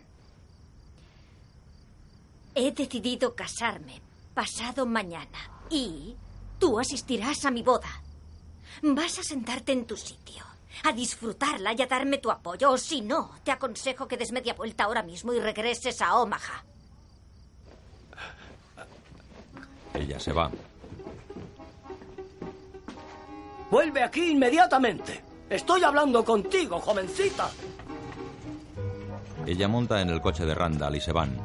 He decidido casarme pasado mañana y tú asistirás a mi boda. Vas a sentarte en tu sitio, a disfrutarla y a darme tu apoyo, o si no, te aconsejo que des media vuelta ahora mismo y regreses a Omaha. Ella se va. Vuelve aquí inmediatamente. Estoy hablando contigo, jovencita. Ella monta en el coche de Randall y se van.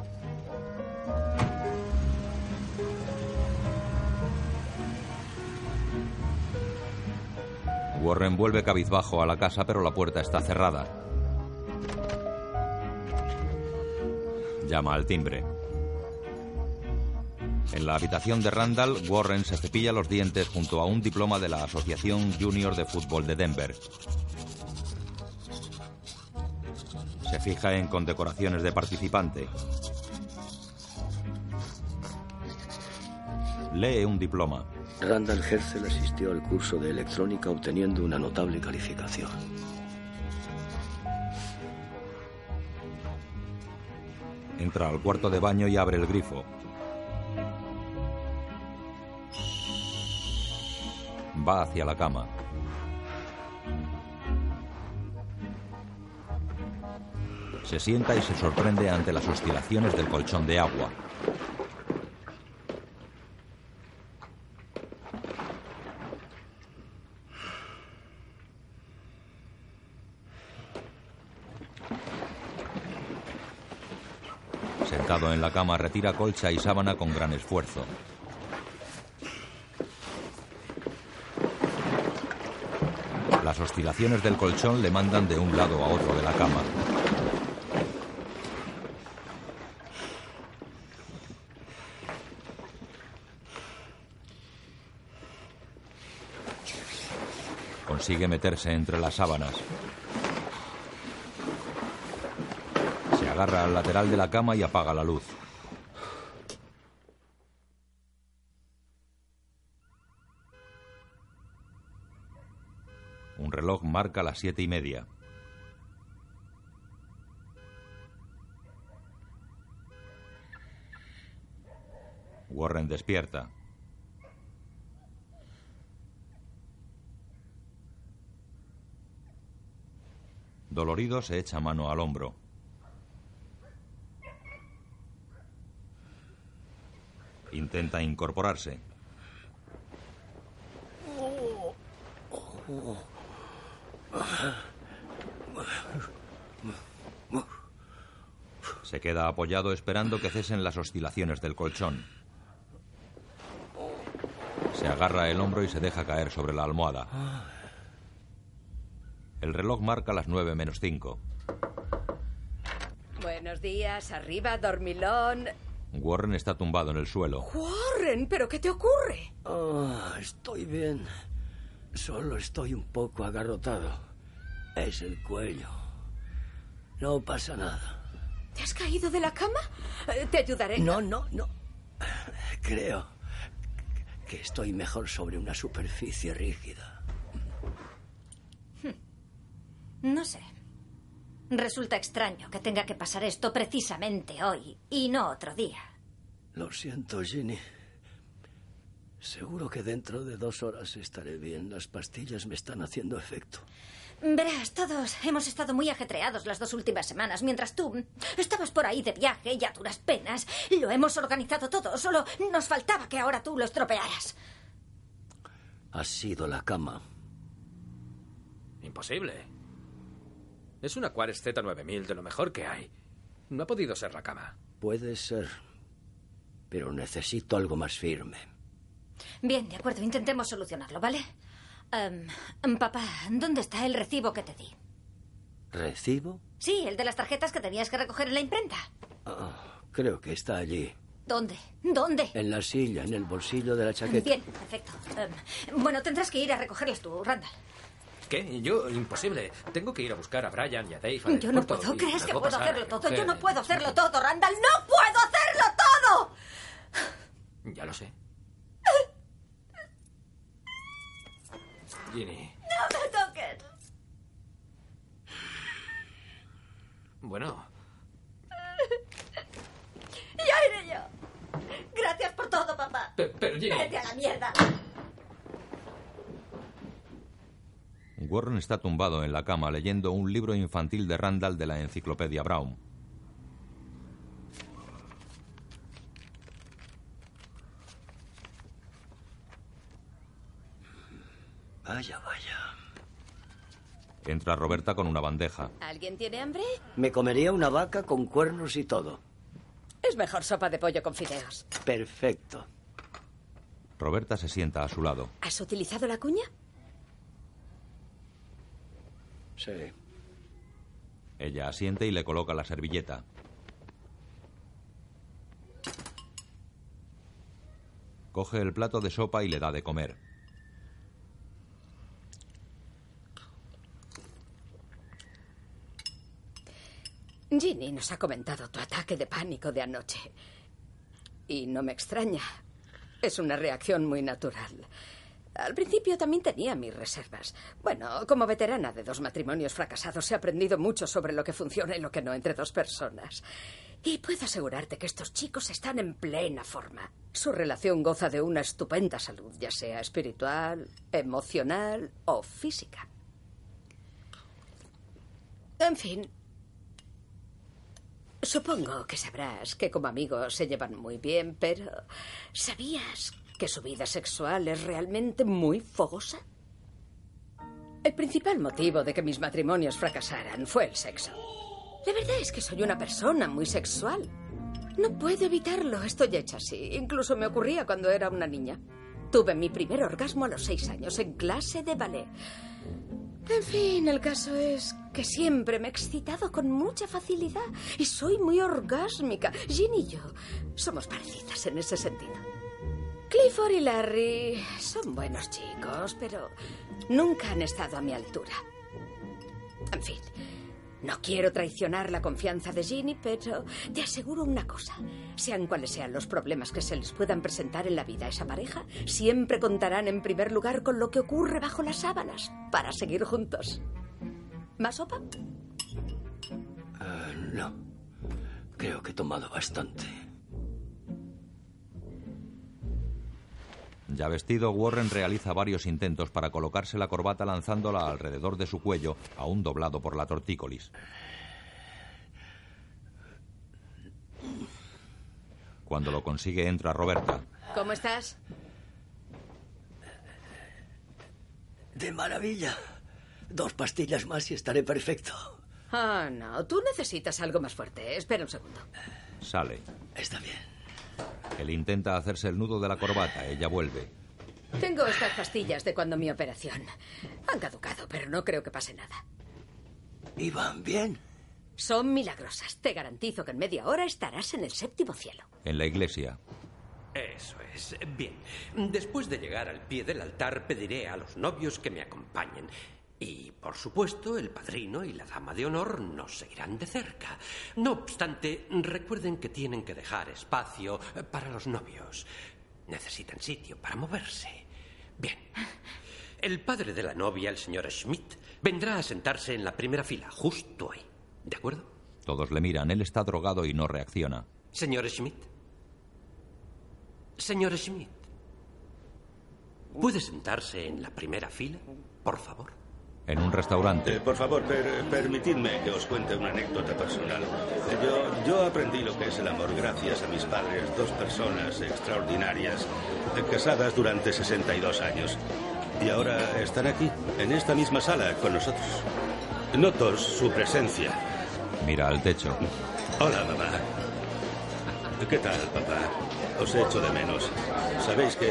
Warren vuelve cabizbajo a la casa, pero la puerta está cerrada. Llama al timbre. En la habitación de Randall, Warren se cepilla los dientes junto a un diploma de la Asociación Junior de Fútbol de Denver. Se fija en condecoraciones de participante. Lee un diploma. Randall Herzel asistió al curso de electrónica obteniendo una notable calificación. Entra al cuarto de baño y abre el grifo. Va hacia la cama. Se sienta y se sorprende ante las oscilaciones del colchón de agua. Sentado en la cama, retira colcha y sábana con gran esfuerzo. Las oscilaciones del colchón le mandan de un lado a otro de la cama. Consigue meterse entre las sábanas. Se agarra al lateral de la cama y apaga la luz. Un reloj marca las siete y media. Warren despierta. Dolorido se echa mano al hombro. Intenta incorporarse. Se queda apoyado esperando que cesen las oscilaciones del colchón. Se agarra el hombro y se deja caer sobre la almohada. El reloj marca las nueve menos cinco. Buenos días, arriba, dormilón. Warren está tumbado en el suelo. Warren, ¿pero qué te ocurre? Ah, estoy bien. Solo estoy un poco agarrotado. Es el cuello. No pasa nada. ¿Te has caído de la cama? Eh, Te ayudaré. No, no, no. Creo que estoy mejor sobre una superficie rígida. No sé. Resulta extraño que tenga que pasar esto precisamente hoy y no otro día. Lo siento, Ginny. Seguro que dentro de dos horas estaré bien. Las pastillas me están haciendo efecto. Verás, todos hemos estado muy ajetreados las dos últimas semanas, mientras tú estabas por ahí de viaje y a duras penas. Lo hemos organizado todo, solo nos faltaba que ahora tú lo estropearas. Ha sido la cama. Imposible. Es una Quares Z9000 de lo mejor que hay. No ha podido ser la cama. Puede ser. Pero necesito algo más firme. Bien, de acuerdo, intentemos solucionarlo, ¿vale? Em, papá, ¿dónde está el recibo que te di? ¿Recibo? Sí, el de las tarjetas que tenías que recoger en la imprenta. Ah, creo que está allí. ¿Dónde? ¿Dónde? En la silla, en el bolsillo de la chaqueta. Bien, perfecto. Em, bueno, tendrás que ir a recogerlas tú, Randall. ¿Qué? Yo, imposible. Tengo que ir a buscar a Brian y a Dave. al Yo no puedo. ¿Crees que puedo pasar hacerlo todo? Yo no puedo hacerlo todo, Randall. ¡No puedo hacerlo todo! Ya lo sé. Ginny. ¡No me toques! Bueno, ¡Ya iré yo! Gracias por todo, papá. pe- pero Ginny. ¡Vete a la mierda! Warren está tumbado en la cama leyendo un libro infantil de Randall de la enciclopedia Brown. Vaya, vaya. Entra Roberta con una bandeja. ¿Alguien tiene hambre? Me comería una vaca con cuernos y todo. Es mejor sopa de pollo con fideos. Perfecto. Roberta se sienta a su lado. ¿Has utilizado la cuña? Sí. Ella asiente y le coloca la servilleta. Coge el plato de sopa y le da de comer. Ginny nos ha comentado tu ataque de pánico de anoche. Y no me extraña. Es una reacción muy natural. Al principio también tenía mis reservas. Bueno, como veterana de dos matrimonios fracasados he aprendido mucho sobre lo que funciona y lo que no entre dos personas. Y puedo asegurarte que estos chicos están en plena forma. Su relación goza de una estupenda salud, ya sea espiritual, emocional o física. En fin, Supongo que sabrás que como amigos se llevan muy bien, pero ¿sabías que su vida sexual es realmente muy fogosa? El principal motivo de que mis matrimonios fracasaran fue el sexo. La verdad es que soy una persona muy sexual. No puedo evitarlo, estoy hecha así. Incluso me ocurría cuando era una niña. Tuve mi primer orgasmo a los seis años en clase de ballet. En fin, el caso es que siempre me he excitado con mucha facilidad y soy muy orgásmica. Jean y yo somos parecidas en ese sentido. Clifford y Larry son buenos chicos, pero nunca han estado a mi altura. En fin, no quiero traicionar la confianza de Ginny, pero te aseguro una cosa. Sean cuales sean los problemas que se les puedan presentar en la vida a esa pareja, siempre contarán en primer lugar con lo que ocurre bajo las sábanas para seguir juntos. ¿Más sopa? Ah, no. Creo que he tomado bastante. Ya vestido, Warren realiza varios intentos para colocarse la corbata lanzándola alrededor de su cuello, aún doblado por la tortícolis. Cuando lo consigue, entra Roberta. ¿Cómo estás? De maravilla. Dos pastillas más y estaré perfecto. Ah, no. Tú necesitas algo más fuerte. Espera un segundo. Sale. Está bien. Él intenta hacerse el nudo de la corbata. Ella vuelve. Tengo estas pastillas de cuando mi operación. Han caducado, pero no creo que pase nada. ¿Y van bien? Son milagrosas. Te garantizo que en media hora estarás en el séptimo cielo. En la iglesia, Eso es. Bien. Después de llegar al pie del altar, pediré a los novios que me acompañen. Y, por supuesto, el padrino y la dama de honor nos seguirán de cerca. No obstante, recuerden que tienen que dejar espacio para los novios. Necesitan sitio para moverse. Bien. El padre de la novia, el señor Schmidt, vendrá a sentarse en la primera fila, justo ahí. ¿De acuerdo? todos le miran. Él está drogado y no reacciona. Señor Schmidt. Señor Schmidt. ¿Puede sentarse en la primera fila, por favor? En un restaurante, Eh, por favor, per- permitidme que os cuente una anécdota personal. Yo, yo aprendí lo que es el amor gracias a mis padres, dos personas extraordinarias, eh, casadas durante 62 años. Y ahora están aquí, en esta misma sala, con nosotros. Noto su presencia. Mira al techo. Hola, mamá. ¿Qué tal, papá? Os echo de menos. Sabéis que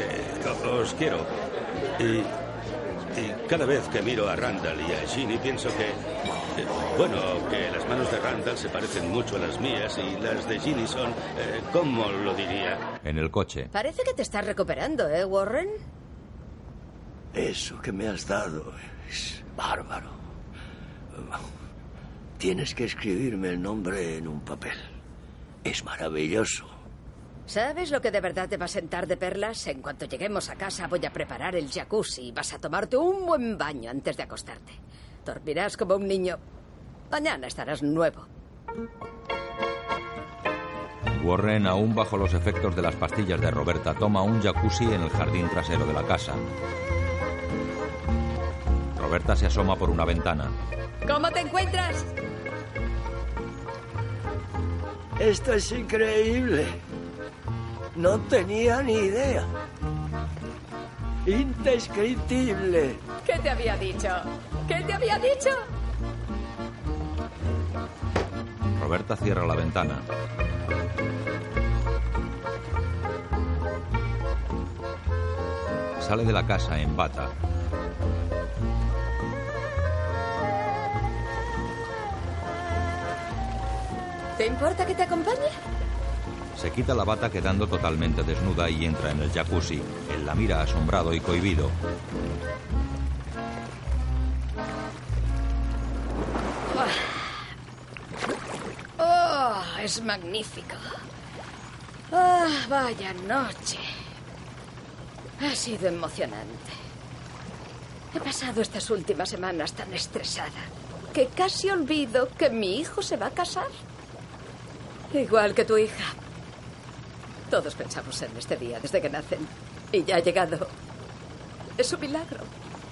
os quiero. Y, y cada vez que miro a Randall y a Ginny pienso que... eh, Bueno, que las manos de Randall se parecen mucho a las mías y las de Ginny son... eh, ¿Cómo lo diría? En el coche. Parece que te estás recuperando, ¿eh, Warren? Eso que me has dado es bárbaro. Tienes que escribirme el nombre en un papel. Es maravilloso. ¿Sabes lo que de verdad te va a sentar de perlas? En cuanto lleguemos a casa voy a preparar el jacuzzi y vas a tomarte un buen baño antes de acostarte. Dormirás como un niño. Mañana estarás nuevo. Warren, aún bajo los efectos de las pastillas de Roberta, toma un jacuzzi en el jardín trasero de la casa. Roberta se asoma por una ventana. ¿Cómo te encuentras? Esto es increíble. No tenía ni idea. Indescriptible. ¿Qué te había dicho? ¿Qué te había dicho? Roberta cierra la ventana. Sale de la casa en bata. ¿Te importa que te acompañe? Se quita la bata quedando totalmente desnuda y entra en el jacuzzi. Él la mira asombrado y cohibido. ¡Oh! Es magnífico. ¡Ah! vaya noche. Ha sido emocionante. He pasado estas últimas semanas tan estresada que casi olvido que mi hijo se va a casar. Igual que tu hija. Todos pensamos en este día desde que nacen. Y ya ha llegado. Es un milagro.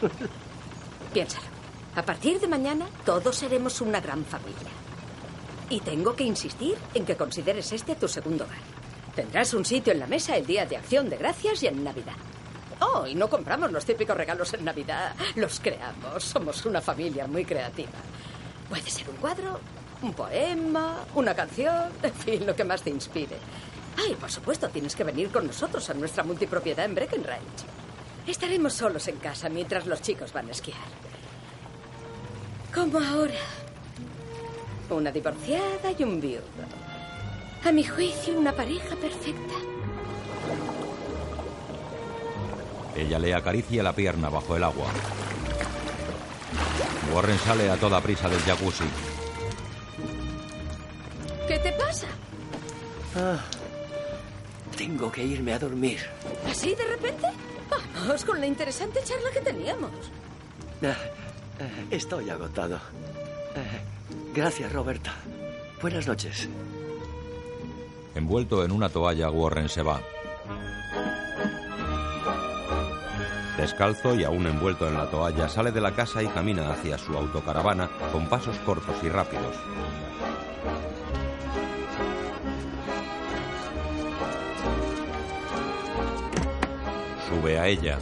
Piénsalo. A partir de mañana todos seremos una gran familia. Y tengo que insistir en que consideres este tu segundo hogar. Tendrás un sitio en la mesa el día de acción de gracias y en Navidad. Oh, y no compramos los típicos regalos en Navidad. Los creamos. Somos una familia muy creativa. Puede ser un cuadro, un poema, una canción, en fin, lo que más te inspire. Ay, por supuesto, tienes que venir con nosotros a nuestra multipropiedad en Breckenridge. Estaremos solos en casa mientras los chicos van a esquiar. Como ahora. Una divorciada y un viudo. A mi juicio, una pareja perfecta. Ella le acaricia la pierna bajo el agua. Warren sale a toda prisa del jacuzzi. ¿Qué te pasa? Ah, tengo que irme a dormir. ¿Así de repente? Vamos con la interesante charla que teníamos. Ah, eh, estoy agotado. Eh, gracias, Roberta. Buenas noches. Envuelto en una toalla, Warren se va. Descalzo y aún envuelto en la toalla, sale de la casa y camina hacia su autocaravana con pasos cortos y rápidos. Sube a ella.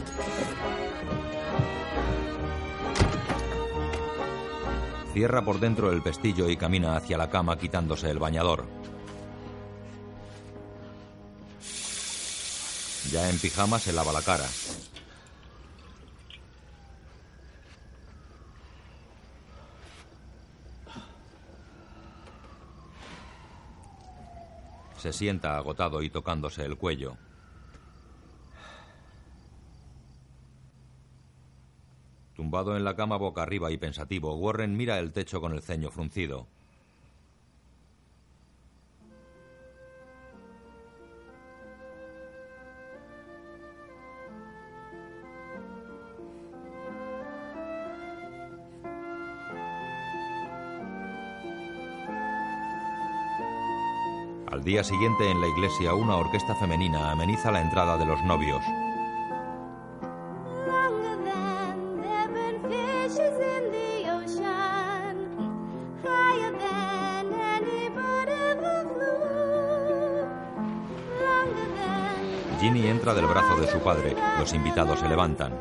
Cierra por dentro el pestillo y camina hacia la cama quitándose el bañador. Ya en pijama se lava la cara. Se sienta agotado y tocándose el cuello. Tumbado en la cama boca arriba y pensativo, Warren mira el techo con el ceño fruncido. Al día siguiente en la iglesia una orquesta femenina ameniza la entrada de los novios. De su padre. Los invitados se levantan.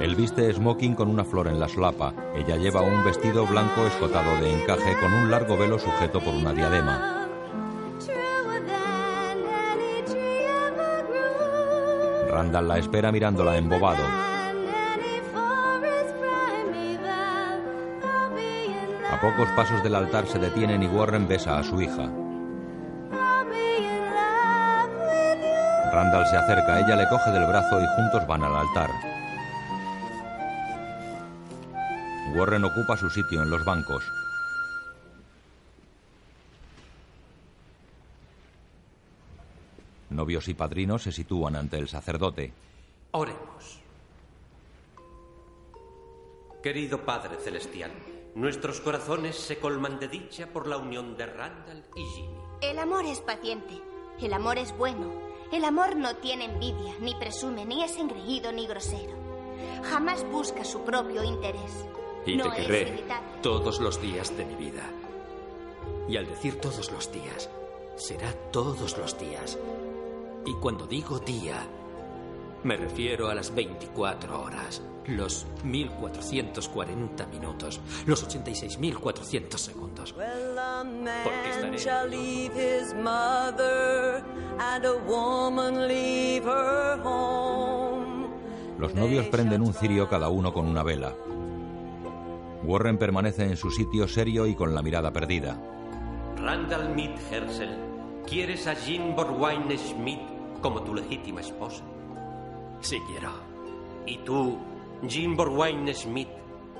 Él viste smoking con una flor en la solapa. Ella lleva un vestido blanco escotado de encaje con un largo velo sujeto por una diadema. Randall la espera mirándola embobado. A pocos pasos del altar se detienen y Warren besa a su hija. Randall se acerca, ella le coge del brazo y juntos van al altar. Warren ocupa su sitio en los bancos. Novios y padrinos se sitúan ante el sacerdote. Oremos. Querido Padre Celestial, nuestros corazones se colman de dicha por la unión de Randall y Ginny. El amor es paciente. El amor es bueno. El amor no tiene envidia, ni presume, ni es engreído, ni grosero. Jamás busca su propio interés. Y no te querré todos los días de mi vida. Y al decir todos los días, será todos los días. Y cuando digo día, me refiero a las 24 horas, los 1440 minutos, los 86.400 segundos. Porque estaré shall leave his mother and a woman leave her home. Los novios prenden un cirio cada uno con una vela. Warren permanece en su sitio serio y con la mirada perdida. Randall Mead Hersel, ¿quieres a Jean Borwine Schmidt como tu legítima esposa? Sí quiero. ¿Y tú, Jean Borwine Schmidt,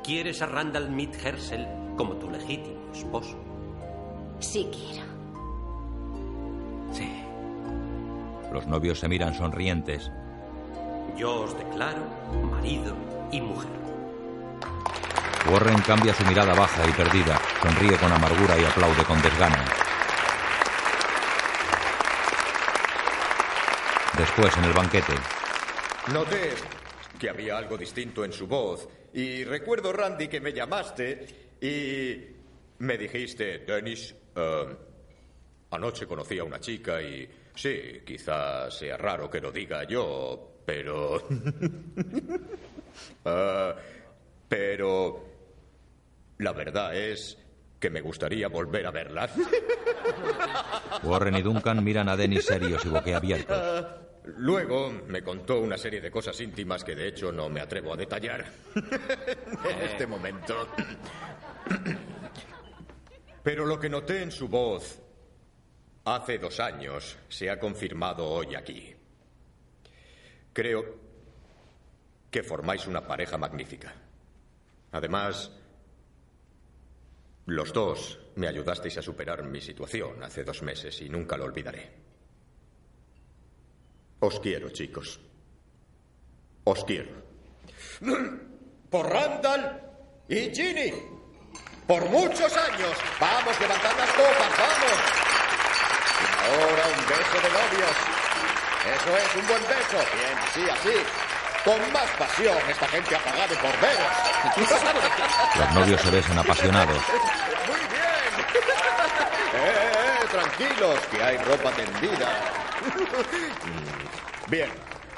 quieres a Randall Mead Hersel como tu legítimo esposo? Sí quiero. Sí. Los novios se miran sonrientes. Yo os declaro marido y mujer. Warren cambia su mirada baja y perdida, sonríe con amargura y aplaude con desgana. Después, en el banquete, Noté que había algo distinto en su voz. Y recuerdo, Randy, que me llamaste y me dijiste, Dennis, eh, anoche conocí a una chica y sí, quizás sea raro que lo diga yo, pero... Eh, pero... La verdad es que me gustaría volver a verla. Warren y Duncan miran a Dennis serios y boquiabiertos. Luego me contó una serie de cosas íntimas que de hecho no me atrevo a detallar en este momento. Pero lo que noté en su voz hace dos años se ha confirmado hoy aquí. Creo que formáis una pareja magnífica. Además, los dos me ayudasteis a superar mi situación hace dos meses y nunca lo olvidaré. Os quiero, chicos. Os quiero. Por Randall y Ginny. Por muchos años. Vamos, levantad las copas, vamos. Y ahora un beso de novios. Eso es, un buen beso. Bien, así, así. Con más pasión, esta gente ha pagado por veros. Los novios se besan apasionados. Bien. Eh, eh, tranquilos, que hay ropa tendida. Bien.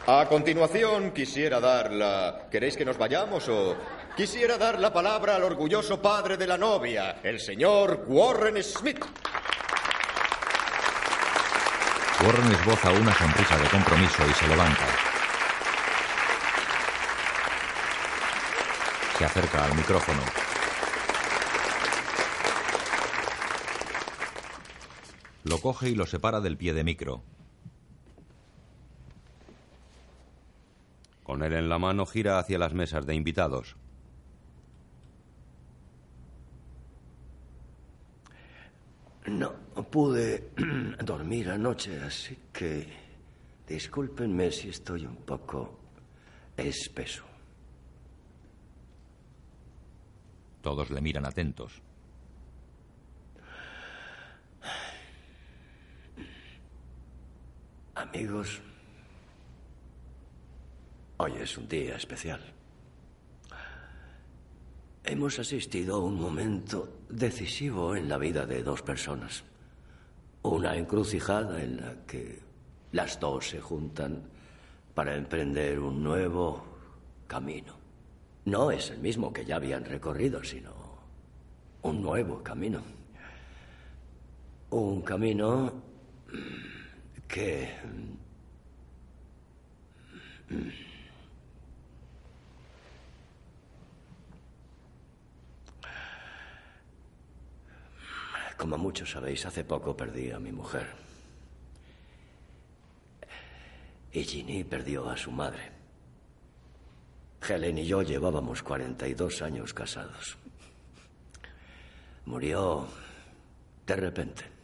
A continuación quisiera dar la... ¿Queréis que nos vayamos o...? Quisiera dar la palabra al orgulloso padre de la novia, el señor Warren Smith. Warren esboza una sonrisa de compromiso y se levanta. Se acerca al micrófono. Lo coge y lo separa del pie de micro. Con él en la mano gira hacia las mesas de invitados. No pude dormir anoche, así que discúlpenme si estoy un poco espeso. Todos le miran atentos. Amigos, hoy es un día especial. Hemos asistido a un momento decisivo en la vida de dos personas. Una encrucijada en la que las dos se juntan para emprender un nuevo camino. no es el mismo que ya habían recorrido, sino un nuevo camino. Un camino que... Como muchos sabéis, hace poco perdí a mi mujer. Y Ginny perdió a su madre. Helen y yo llevábamos 42 años casados. Murió de repente.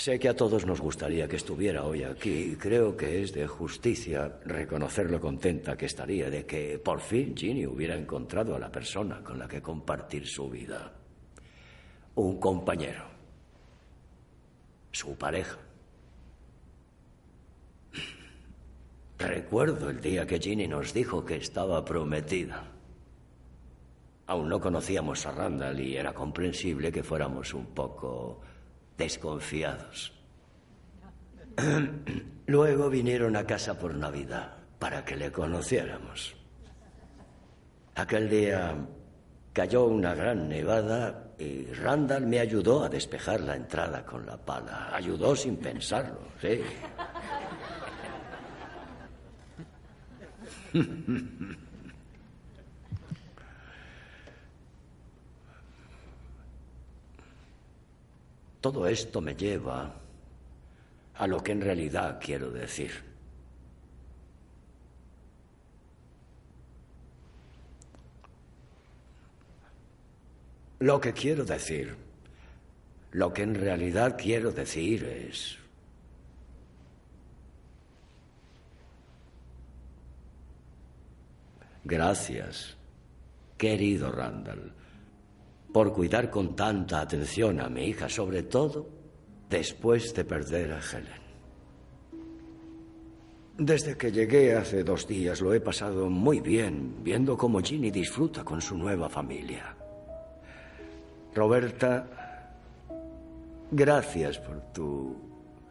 Sé que a todos nos gustaría que estuviera hoy aquí y creo que es de justicia reconocer lo contenta que estaría de que por fin Ginny hubiera encontrado a la persona con la que compartir su vida. Un compañero. Su pareja. Recuerdo el día que Ginny nos dijo que estaba prometida. Aún no conocíamos a Randall y era comprensible que fuéramos un poco desconfiados. Luego vinieron a casa por Navidad para que le conociéramos. Aquel día cayó una gran nevada y Randall me ayudó a despejar la entrada con la pala. Ayudó sin pensarlo, sí. Todo esto me lleva a lo que en realidad quiero decir. Lo que quiero decir, lo que en realidad quiero decir es... Gracias, querido Randall, por cuidar con tanta atención a mi hija, sobre todo después de perder a Helen. Desde que llegué hace dos días lo he pasado muy bien viendo cómo Ginny disfruta con su nueva familia. Roberta, gracias por tu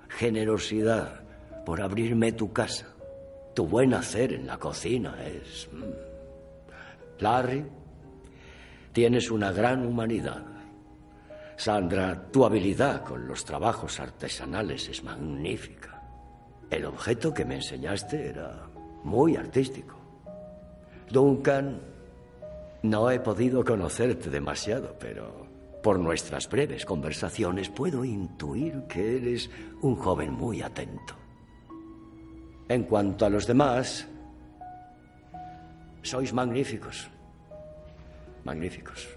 generosidad, por abrirme tu casa. Tu buen hacer en la cocina es... mm. Larry, tienes una gran humanidad. Sandra, tu habilidad con los trabajos artesanales es magnífica. El objeto que me enseñaste era muy artístico. Duncan, no he podido conocerte demasiado, pero por nuestras breves conversaciones puedo intuir que eres un joven muy atento. En cuanto a los demás, sois magníficos. Magníficos.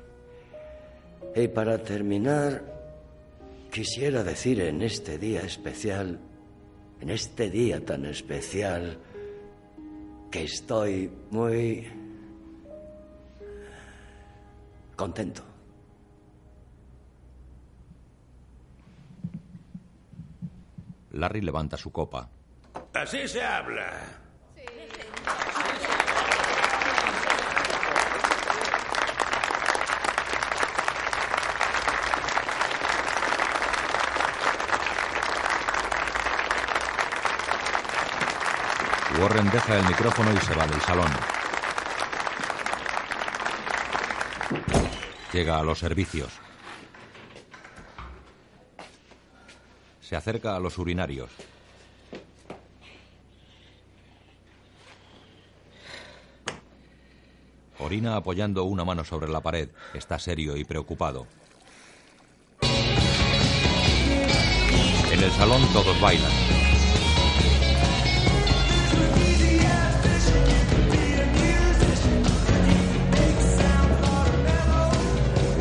Y para terminar, quisiera decir en este día especial, en este día tan especial, que estoy muy contento. Larry levanta su copa. Así se habla. Warren deja el micrófono y se va del salón. Llega a los servicios. Se acerca a los urinarios. Orina apoyando una mano sobre la pared. Está serio y preocupado. En el salón todos bailan.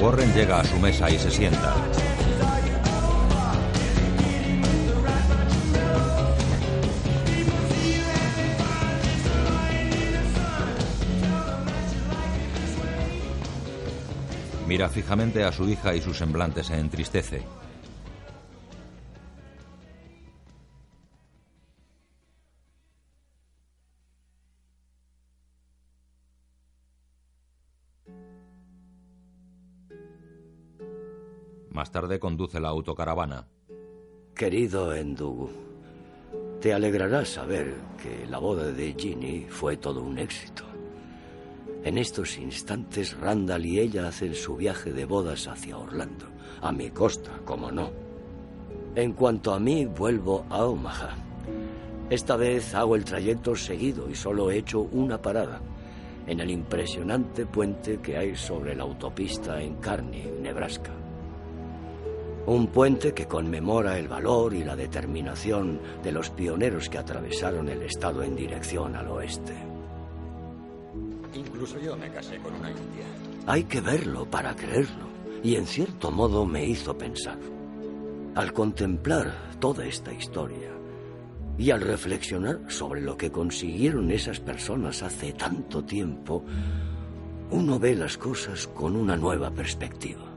Warren llega a su mesa y se sienta. Mira fijamente a su hija y su semblante se entristece. Más tarde conduce la autocaravana. Querido Endugu, te alegrará saber que la boda de Ginny fue todo un éxito. En estos instantes, Randall y ella hacen su viaje de bodas hacia Orlando. A mi costa, como no. En cuanto a mí, vuelvo a Omaha. Esta vez hago el trayecto seguido y solo he hecho una parada. En el impresionante puente que hay sobre la autopista en Kearney, Nebraska. Un puente que conmemora el valor y la determinación de los pioneros que atravesaron el estado en dirección al oeste. Incluso yo me casé con una india. Hay que verlo para creerlo, y en cierto modo me hizo pensar. Al contemplar toda esta historia y al reflexionar sobre lo que consiguieron esas personas hace tanto tiempo, uno ve las cosas con una nueva perspectiva.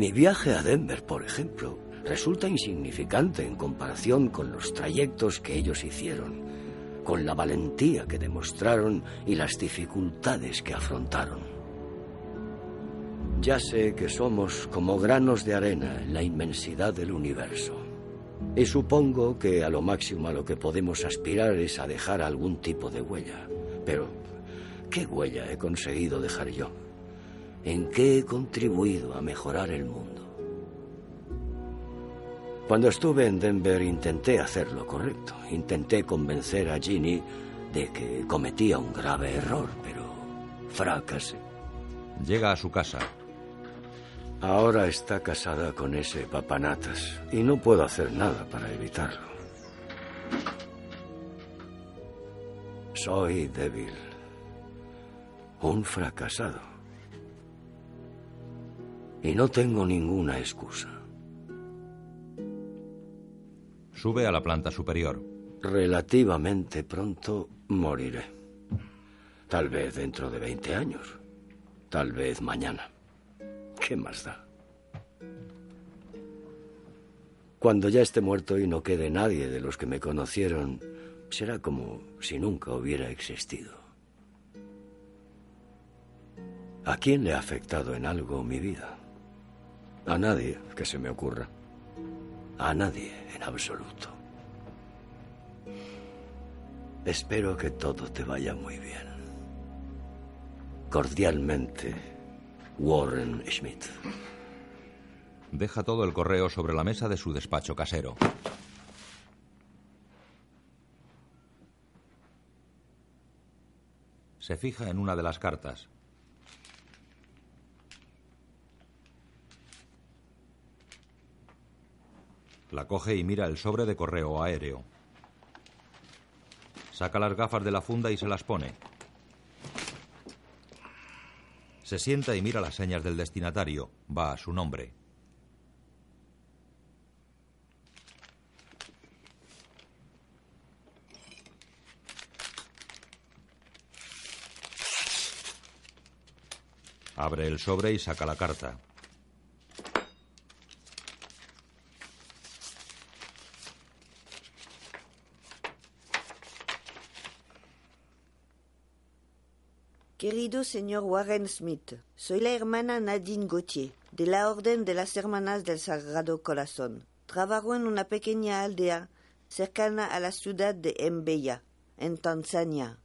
Mi viaje a Denver, por ejemplo, resulta insignificante en comparación con los trayectos que ellos hicieron, con la valentía que demostraron y las dificultades que afrontaron. Ya sé que somos como granos de arena en la inmensidad del universo. Y supongo que a lo máximo a lo que podemos aspirar es a dejar algún tipo de huella. Pero, ¿qué huella he conseguido dejar yo? ¿En qué he contribuido a mejorar el mundo? Cuando estuve en Denver intenté hacer lo correcto. Intenté convencer a Ginny de que cometía un grave error, pero fracasé. Llega a su casa. Ahora está casada con ese papanatas y no puedo hacer nada para evitarlo. Soy débil. Un fracasado. Y no tengo ninguna excusa. Sube a la planta superior. Relativamente pronto moriré. Tal vez dentro de 20 años. Tal vez mañana. ¿Qué más da? Cuando ya esté muerto y no quede nadie de los que me conocieron, será como si nunca hubiera existido. ¿A quién le ha afectado en algo mi vida? A nadie que se me ocurra. A nadie en absoluto. Espero que todo te vaya muy bien. Cordialmente, Warren Schmidt. Deja todo el correo sobre la mesa de su despacho casero. Se fija en una de las cartas. La coge y mira el sobre de correo aéreo. Saca las gafas de la funda y se las pone. Se sienta y mira las señas del destinatario. Va a su nombre. Abre el sobre y saca la carta. Querido señor Warren Smith, soy la hermana Nadine Gauthier, de la Orden de las Hermanas del Sagrado Corazón. Trabajo en una pequeña aldea cercana a la ciudad de Mbeya, en Tanzania.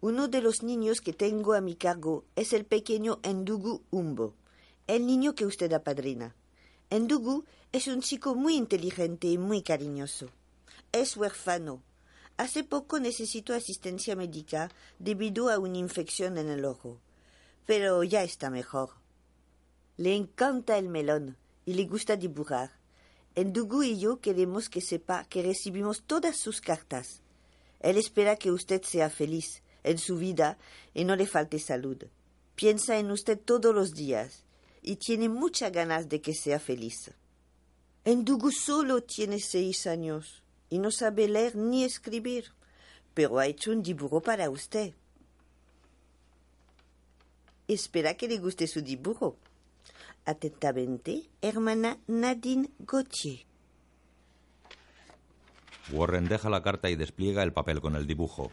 Uno de los niños que tengo a mi cargo es el pequeño Endugu Umbo, el niño que usted apadrina. Endugu es un chico muy inteligente y muy cariñoso. Es huérfano. Hace poco necesitó asistencia médica debido a una infección en el ojo, pero ya está mejor. Le encanta el melón y le gusta dibujar. Endugu y yo queremos que sepa que recibimos todas sus cartas. Él espera que usted sea feliz en su vida y no le falte salud. Piensa en usted todos los días y tiene muchas ganas de que sea feliz. Endugu solo tiene seis años y no sabe leer ni escribir, pero ha hecho un dibujo para usted. Espera que le guste su dibujo. Atentamente, hermana Nadine Gauthier. Warren deja la carta y despliega el papel con el dibujo.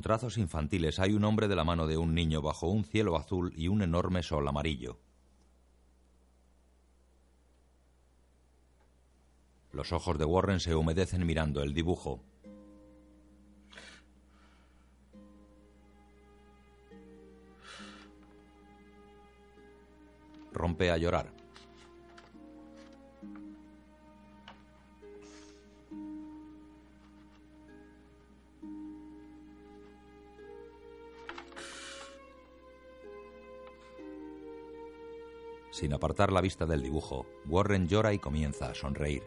con trazos infantiles hay un hombre de la mano de un niño bajo un cielo azul y un enorme sol amarillo. Los ojos de Warren se humedecen mirando el dibujo. Rompe a llorar. Sin apartar la vista del dibujo, Warren llora y comienza a sonreír.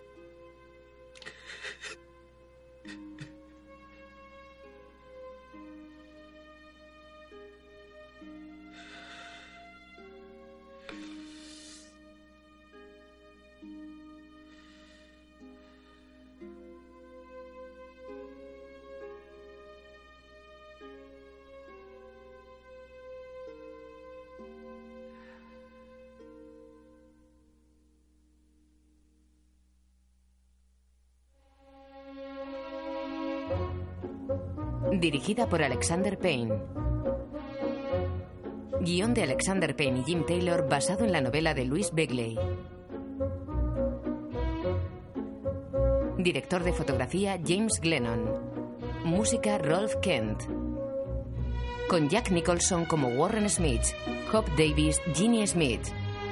Dirigida por Alexander Payne. Guión de Alexander Payne y Jim Taylor basado en la novela de Louis Begley. Director de fotografía James Glennon. Música Rolf Kent. Con Jack Nicholson como Warren Smith, Hop Davis, Ginny Smith,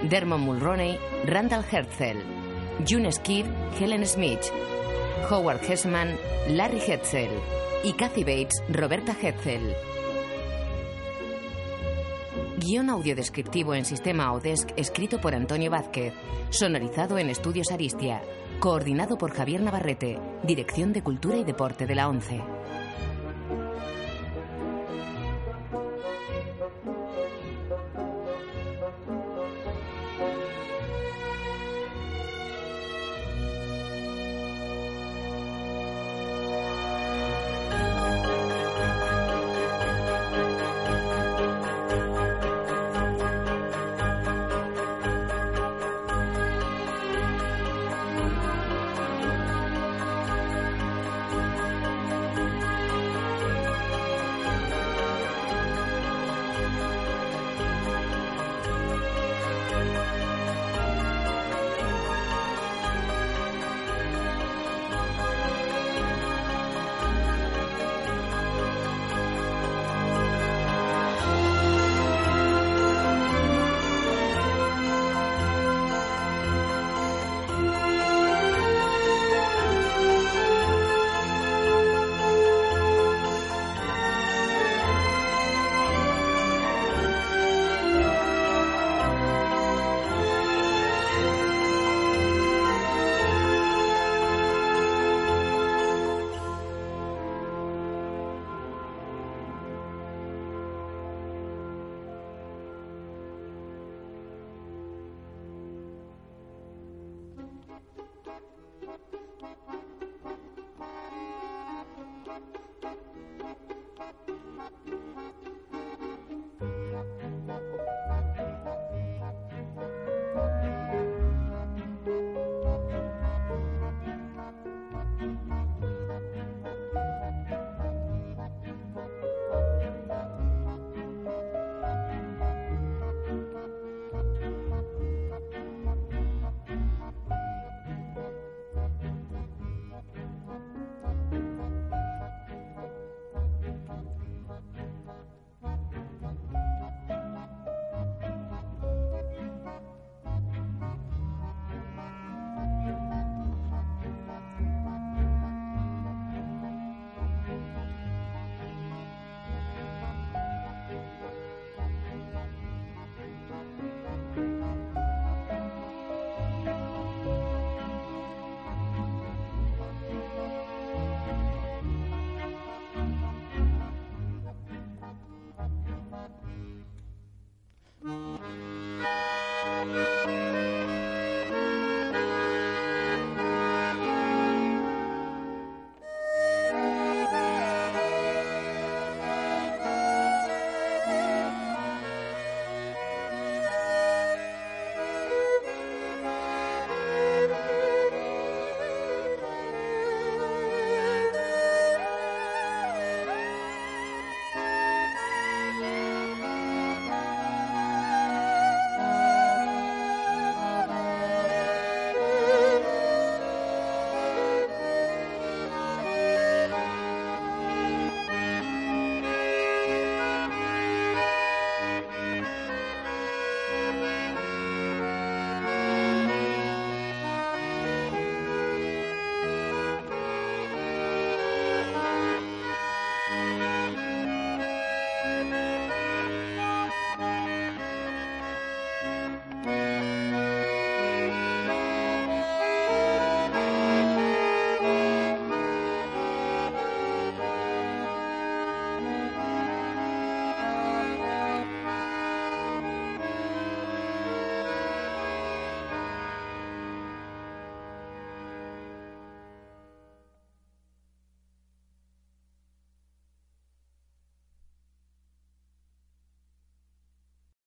Dermot Mulroney, Randall Herzl, June Skid, Helen Smith, Howard Hessman, Larry Hetzel y Kathy Bates, Roberta Hetzel. Guión audiodescriptivo en sistema Audesc escrito por Antonio Vázquez. Sonorizado en Estudios Aristia. Coordinado por Javier Navarrete. Dirección de Cultura y Deporte de la ONCE.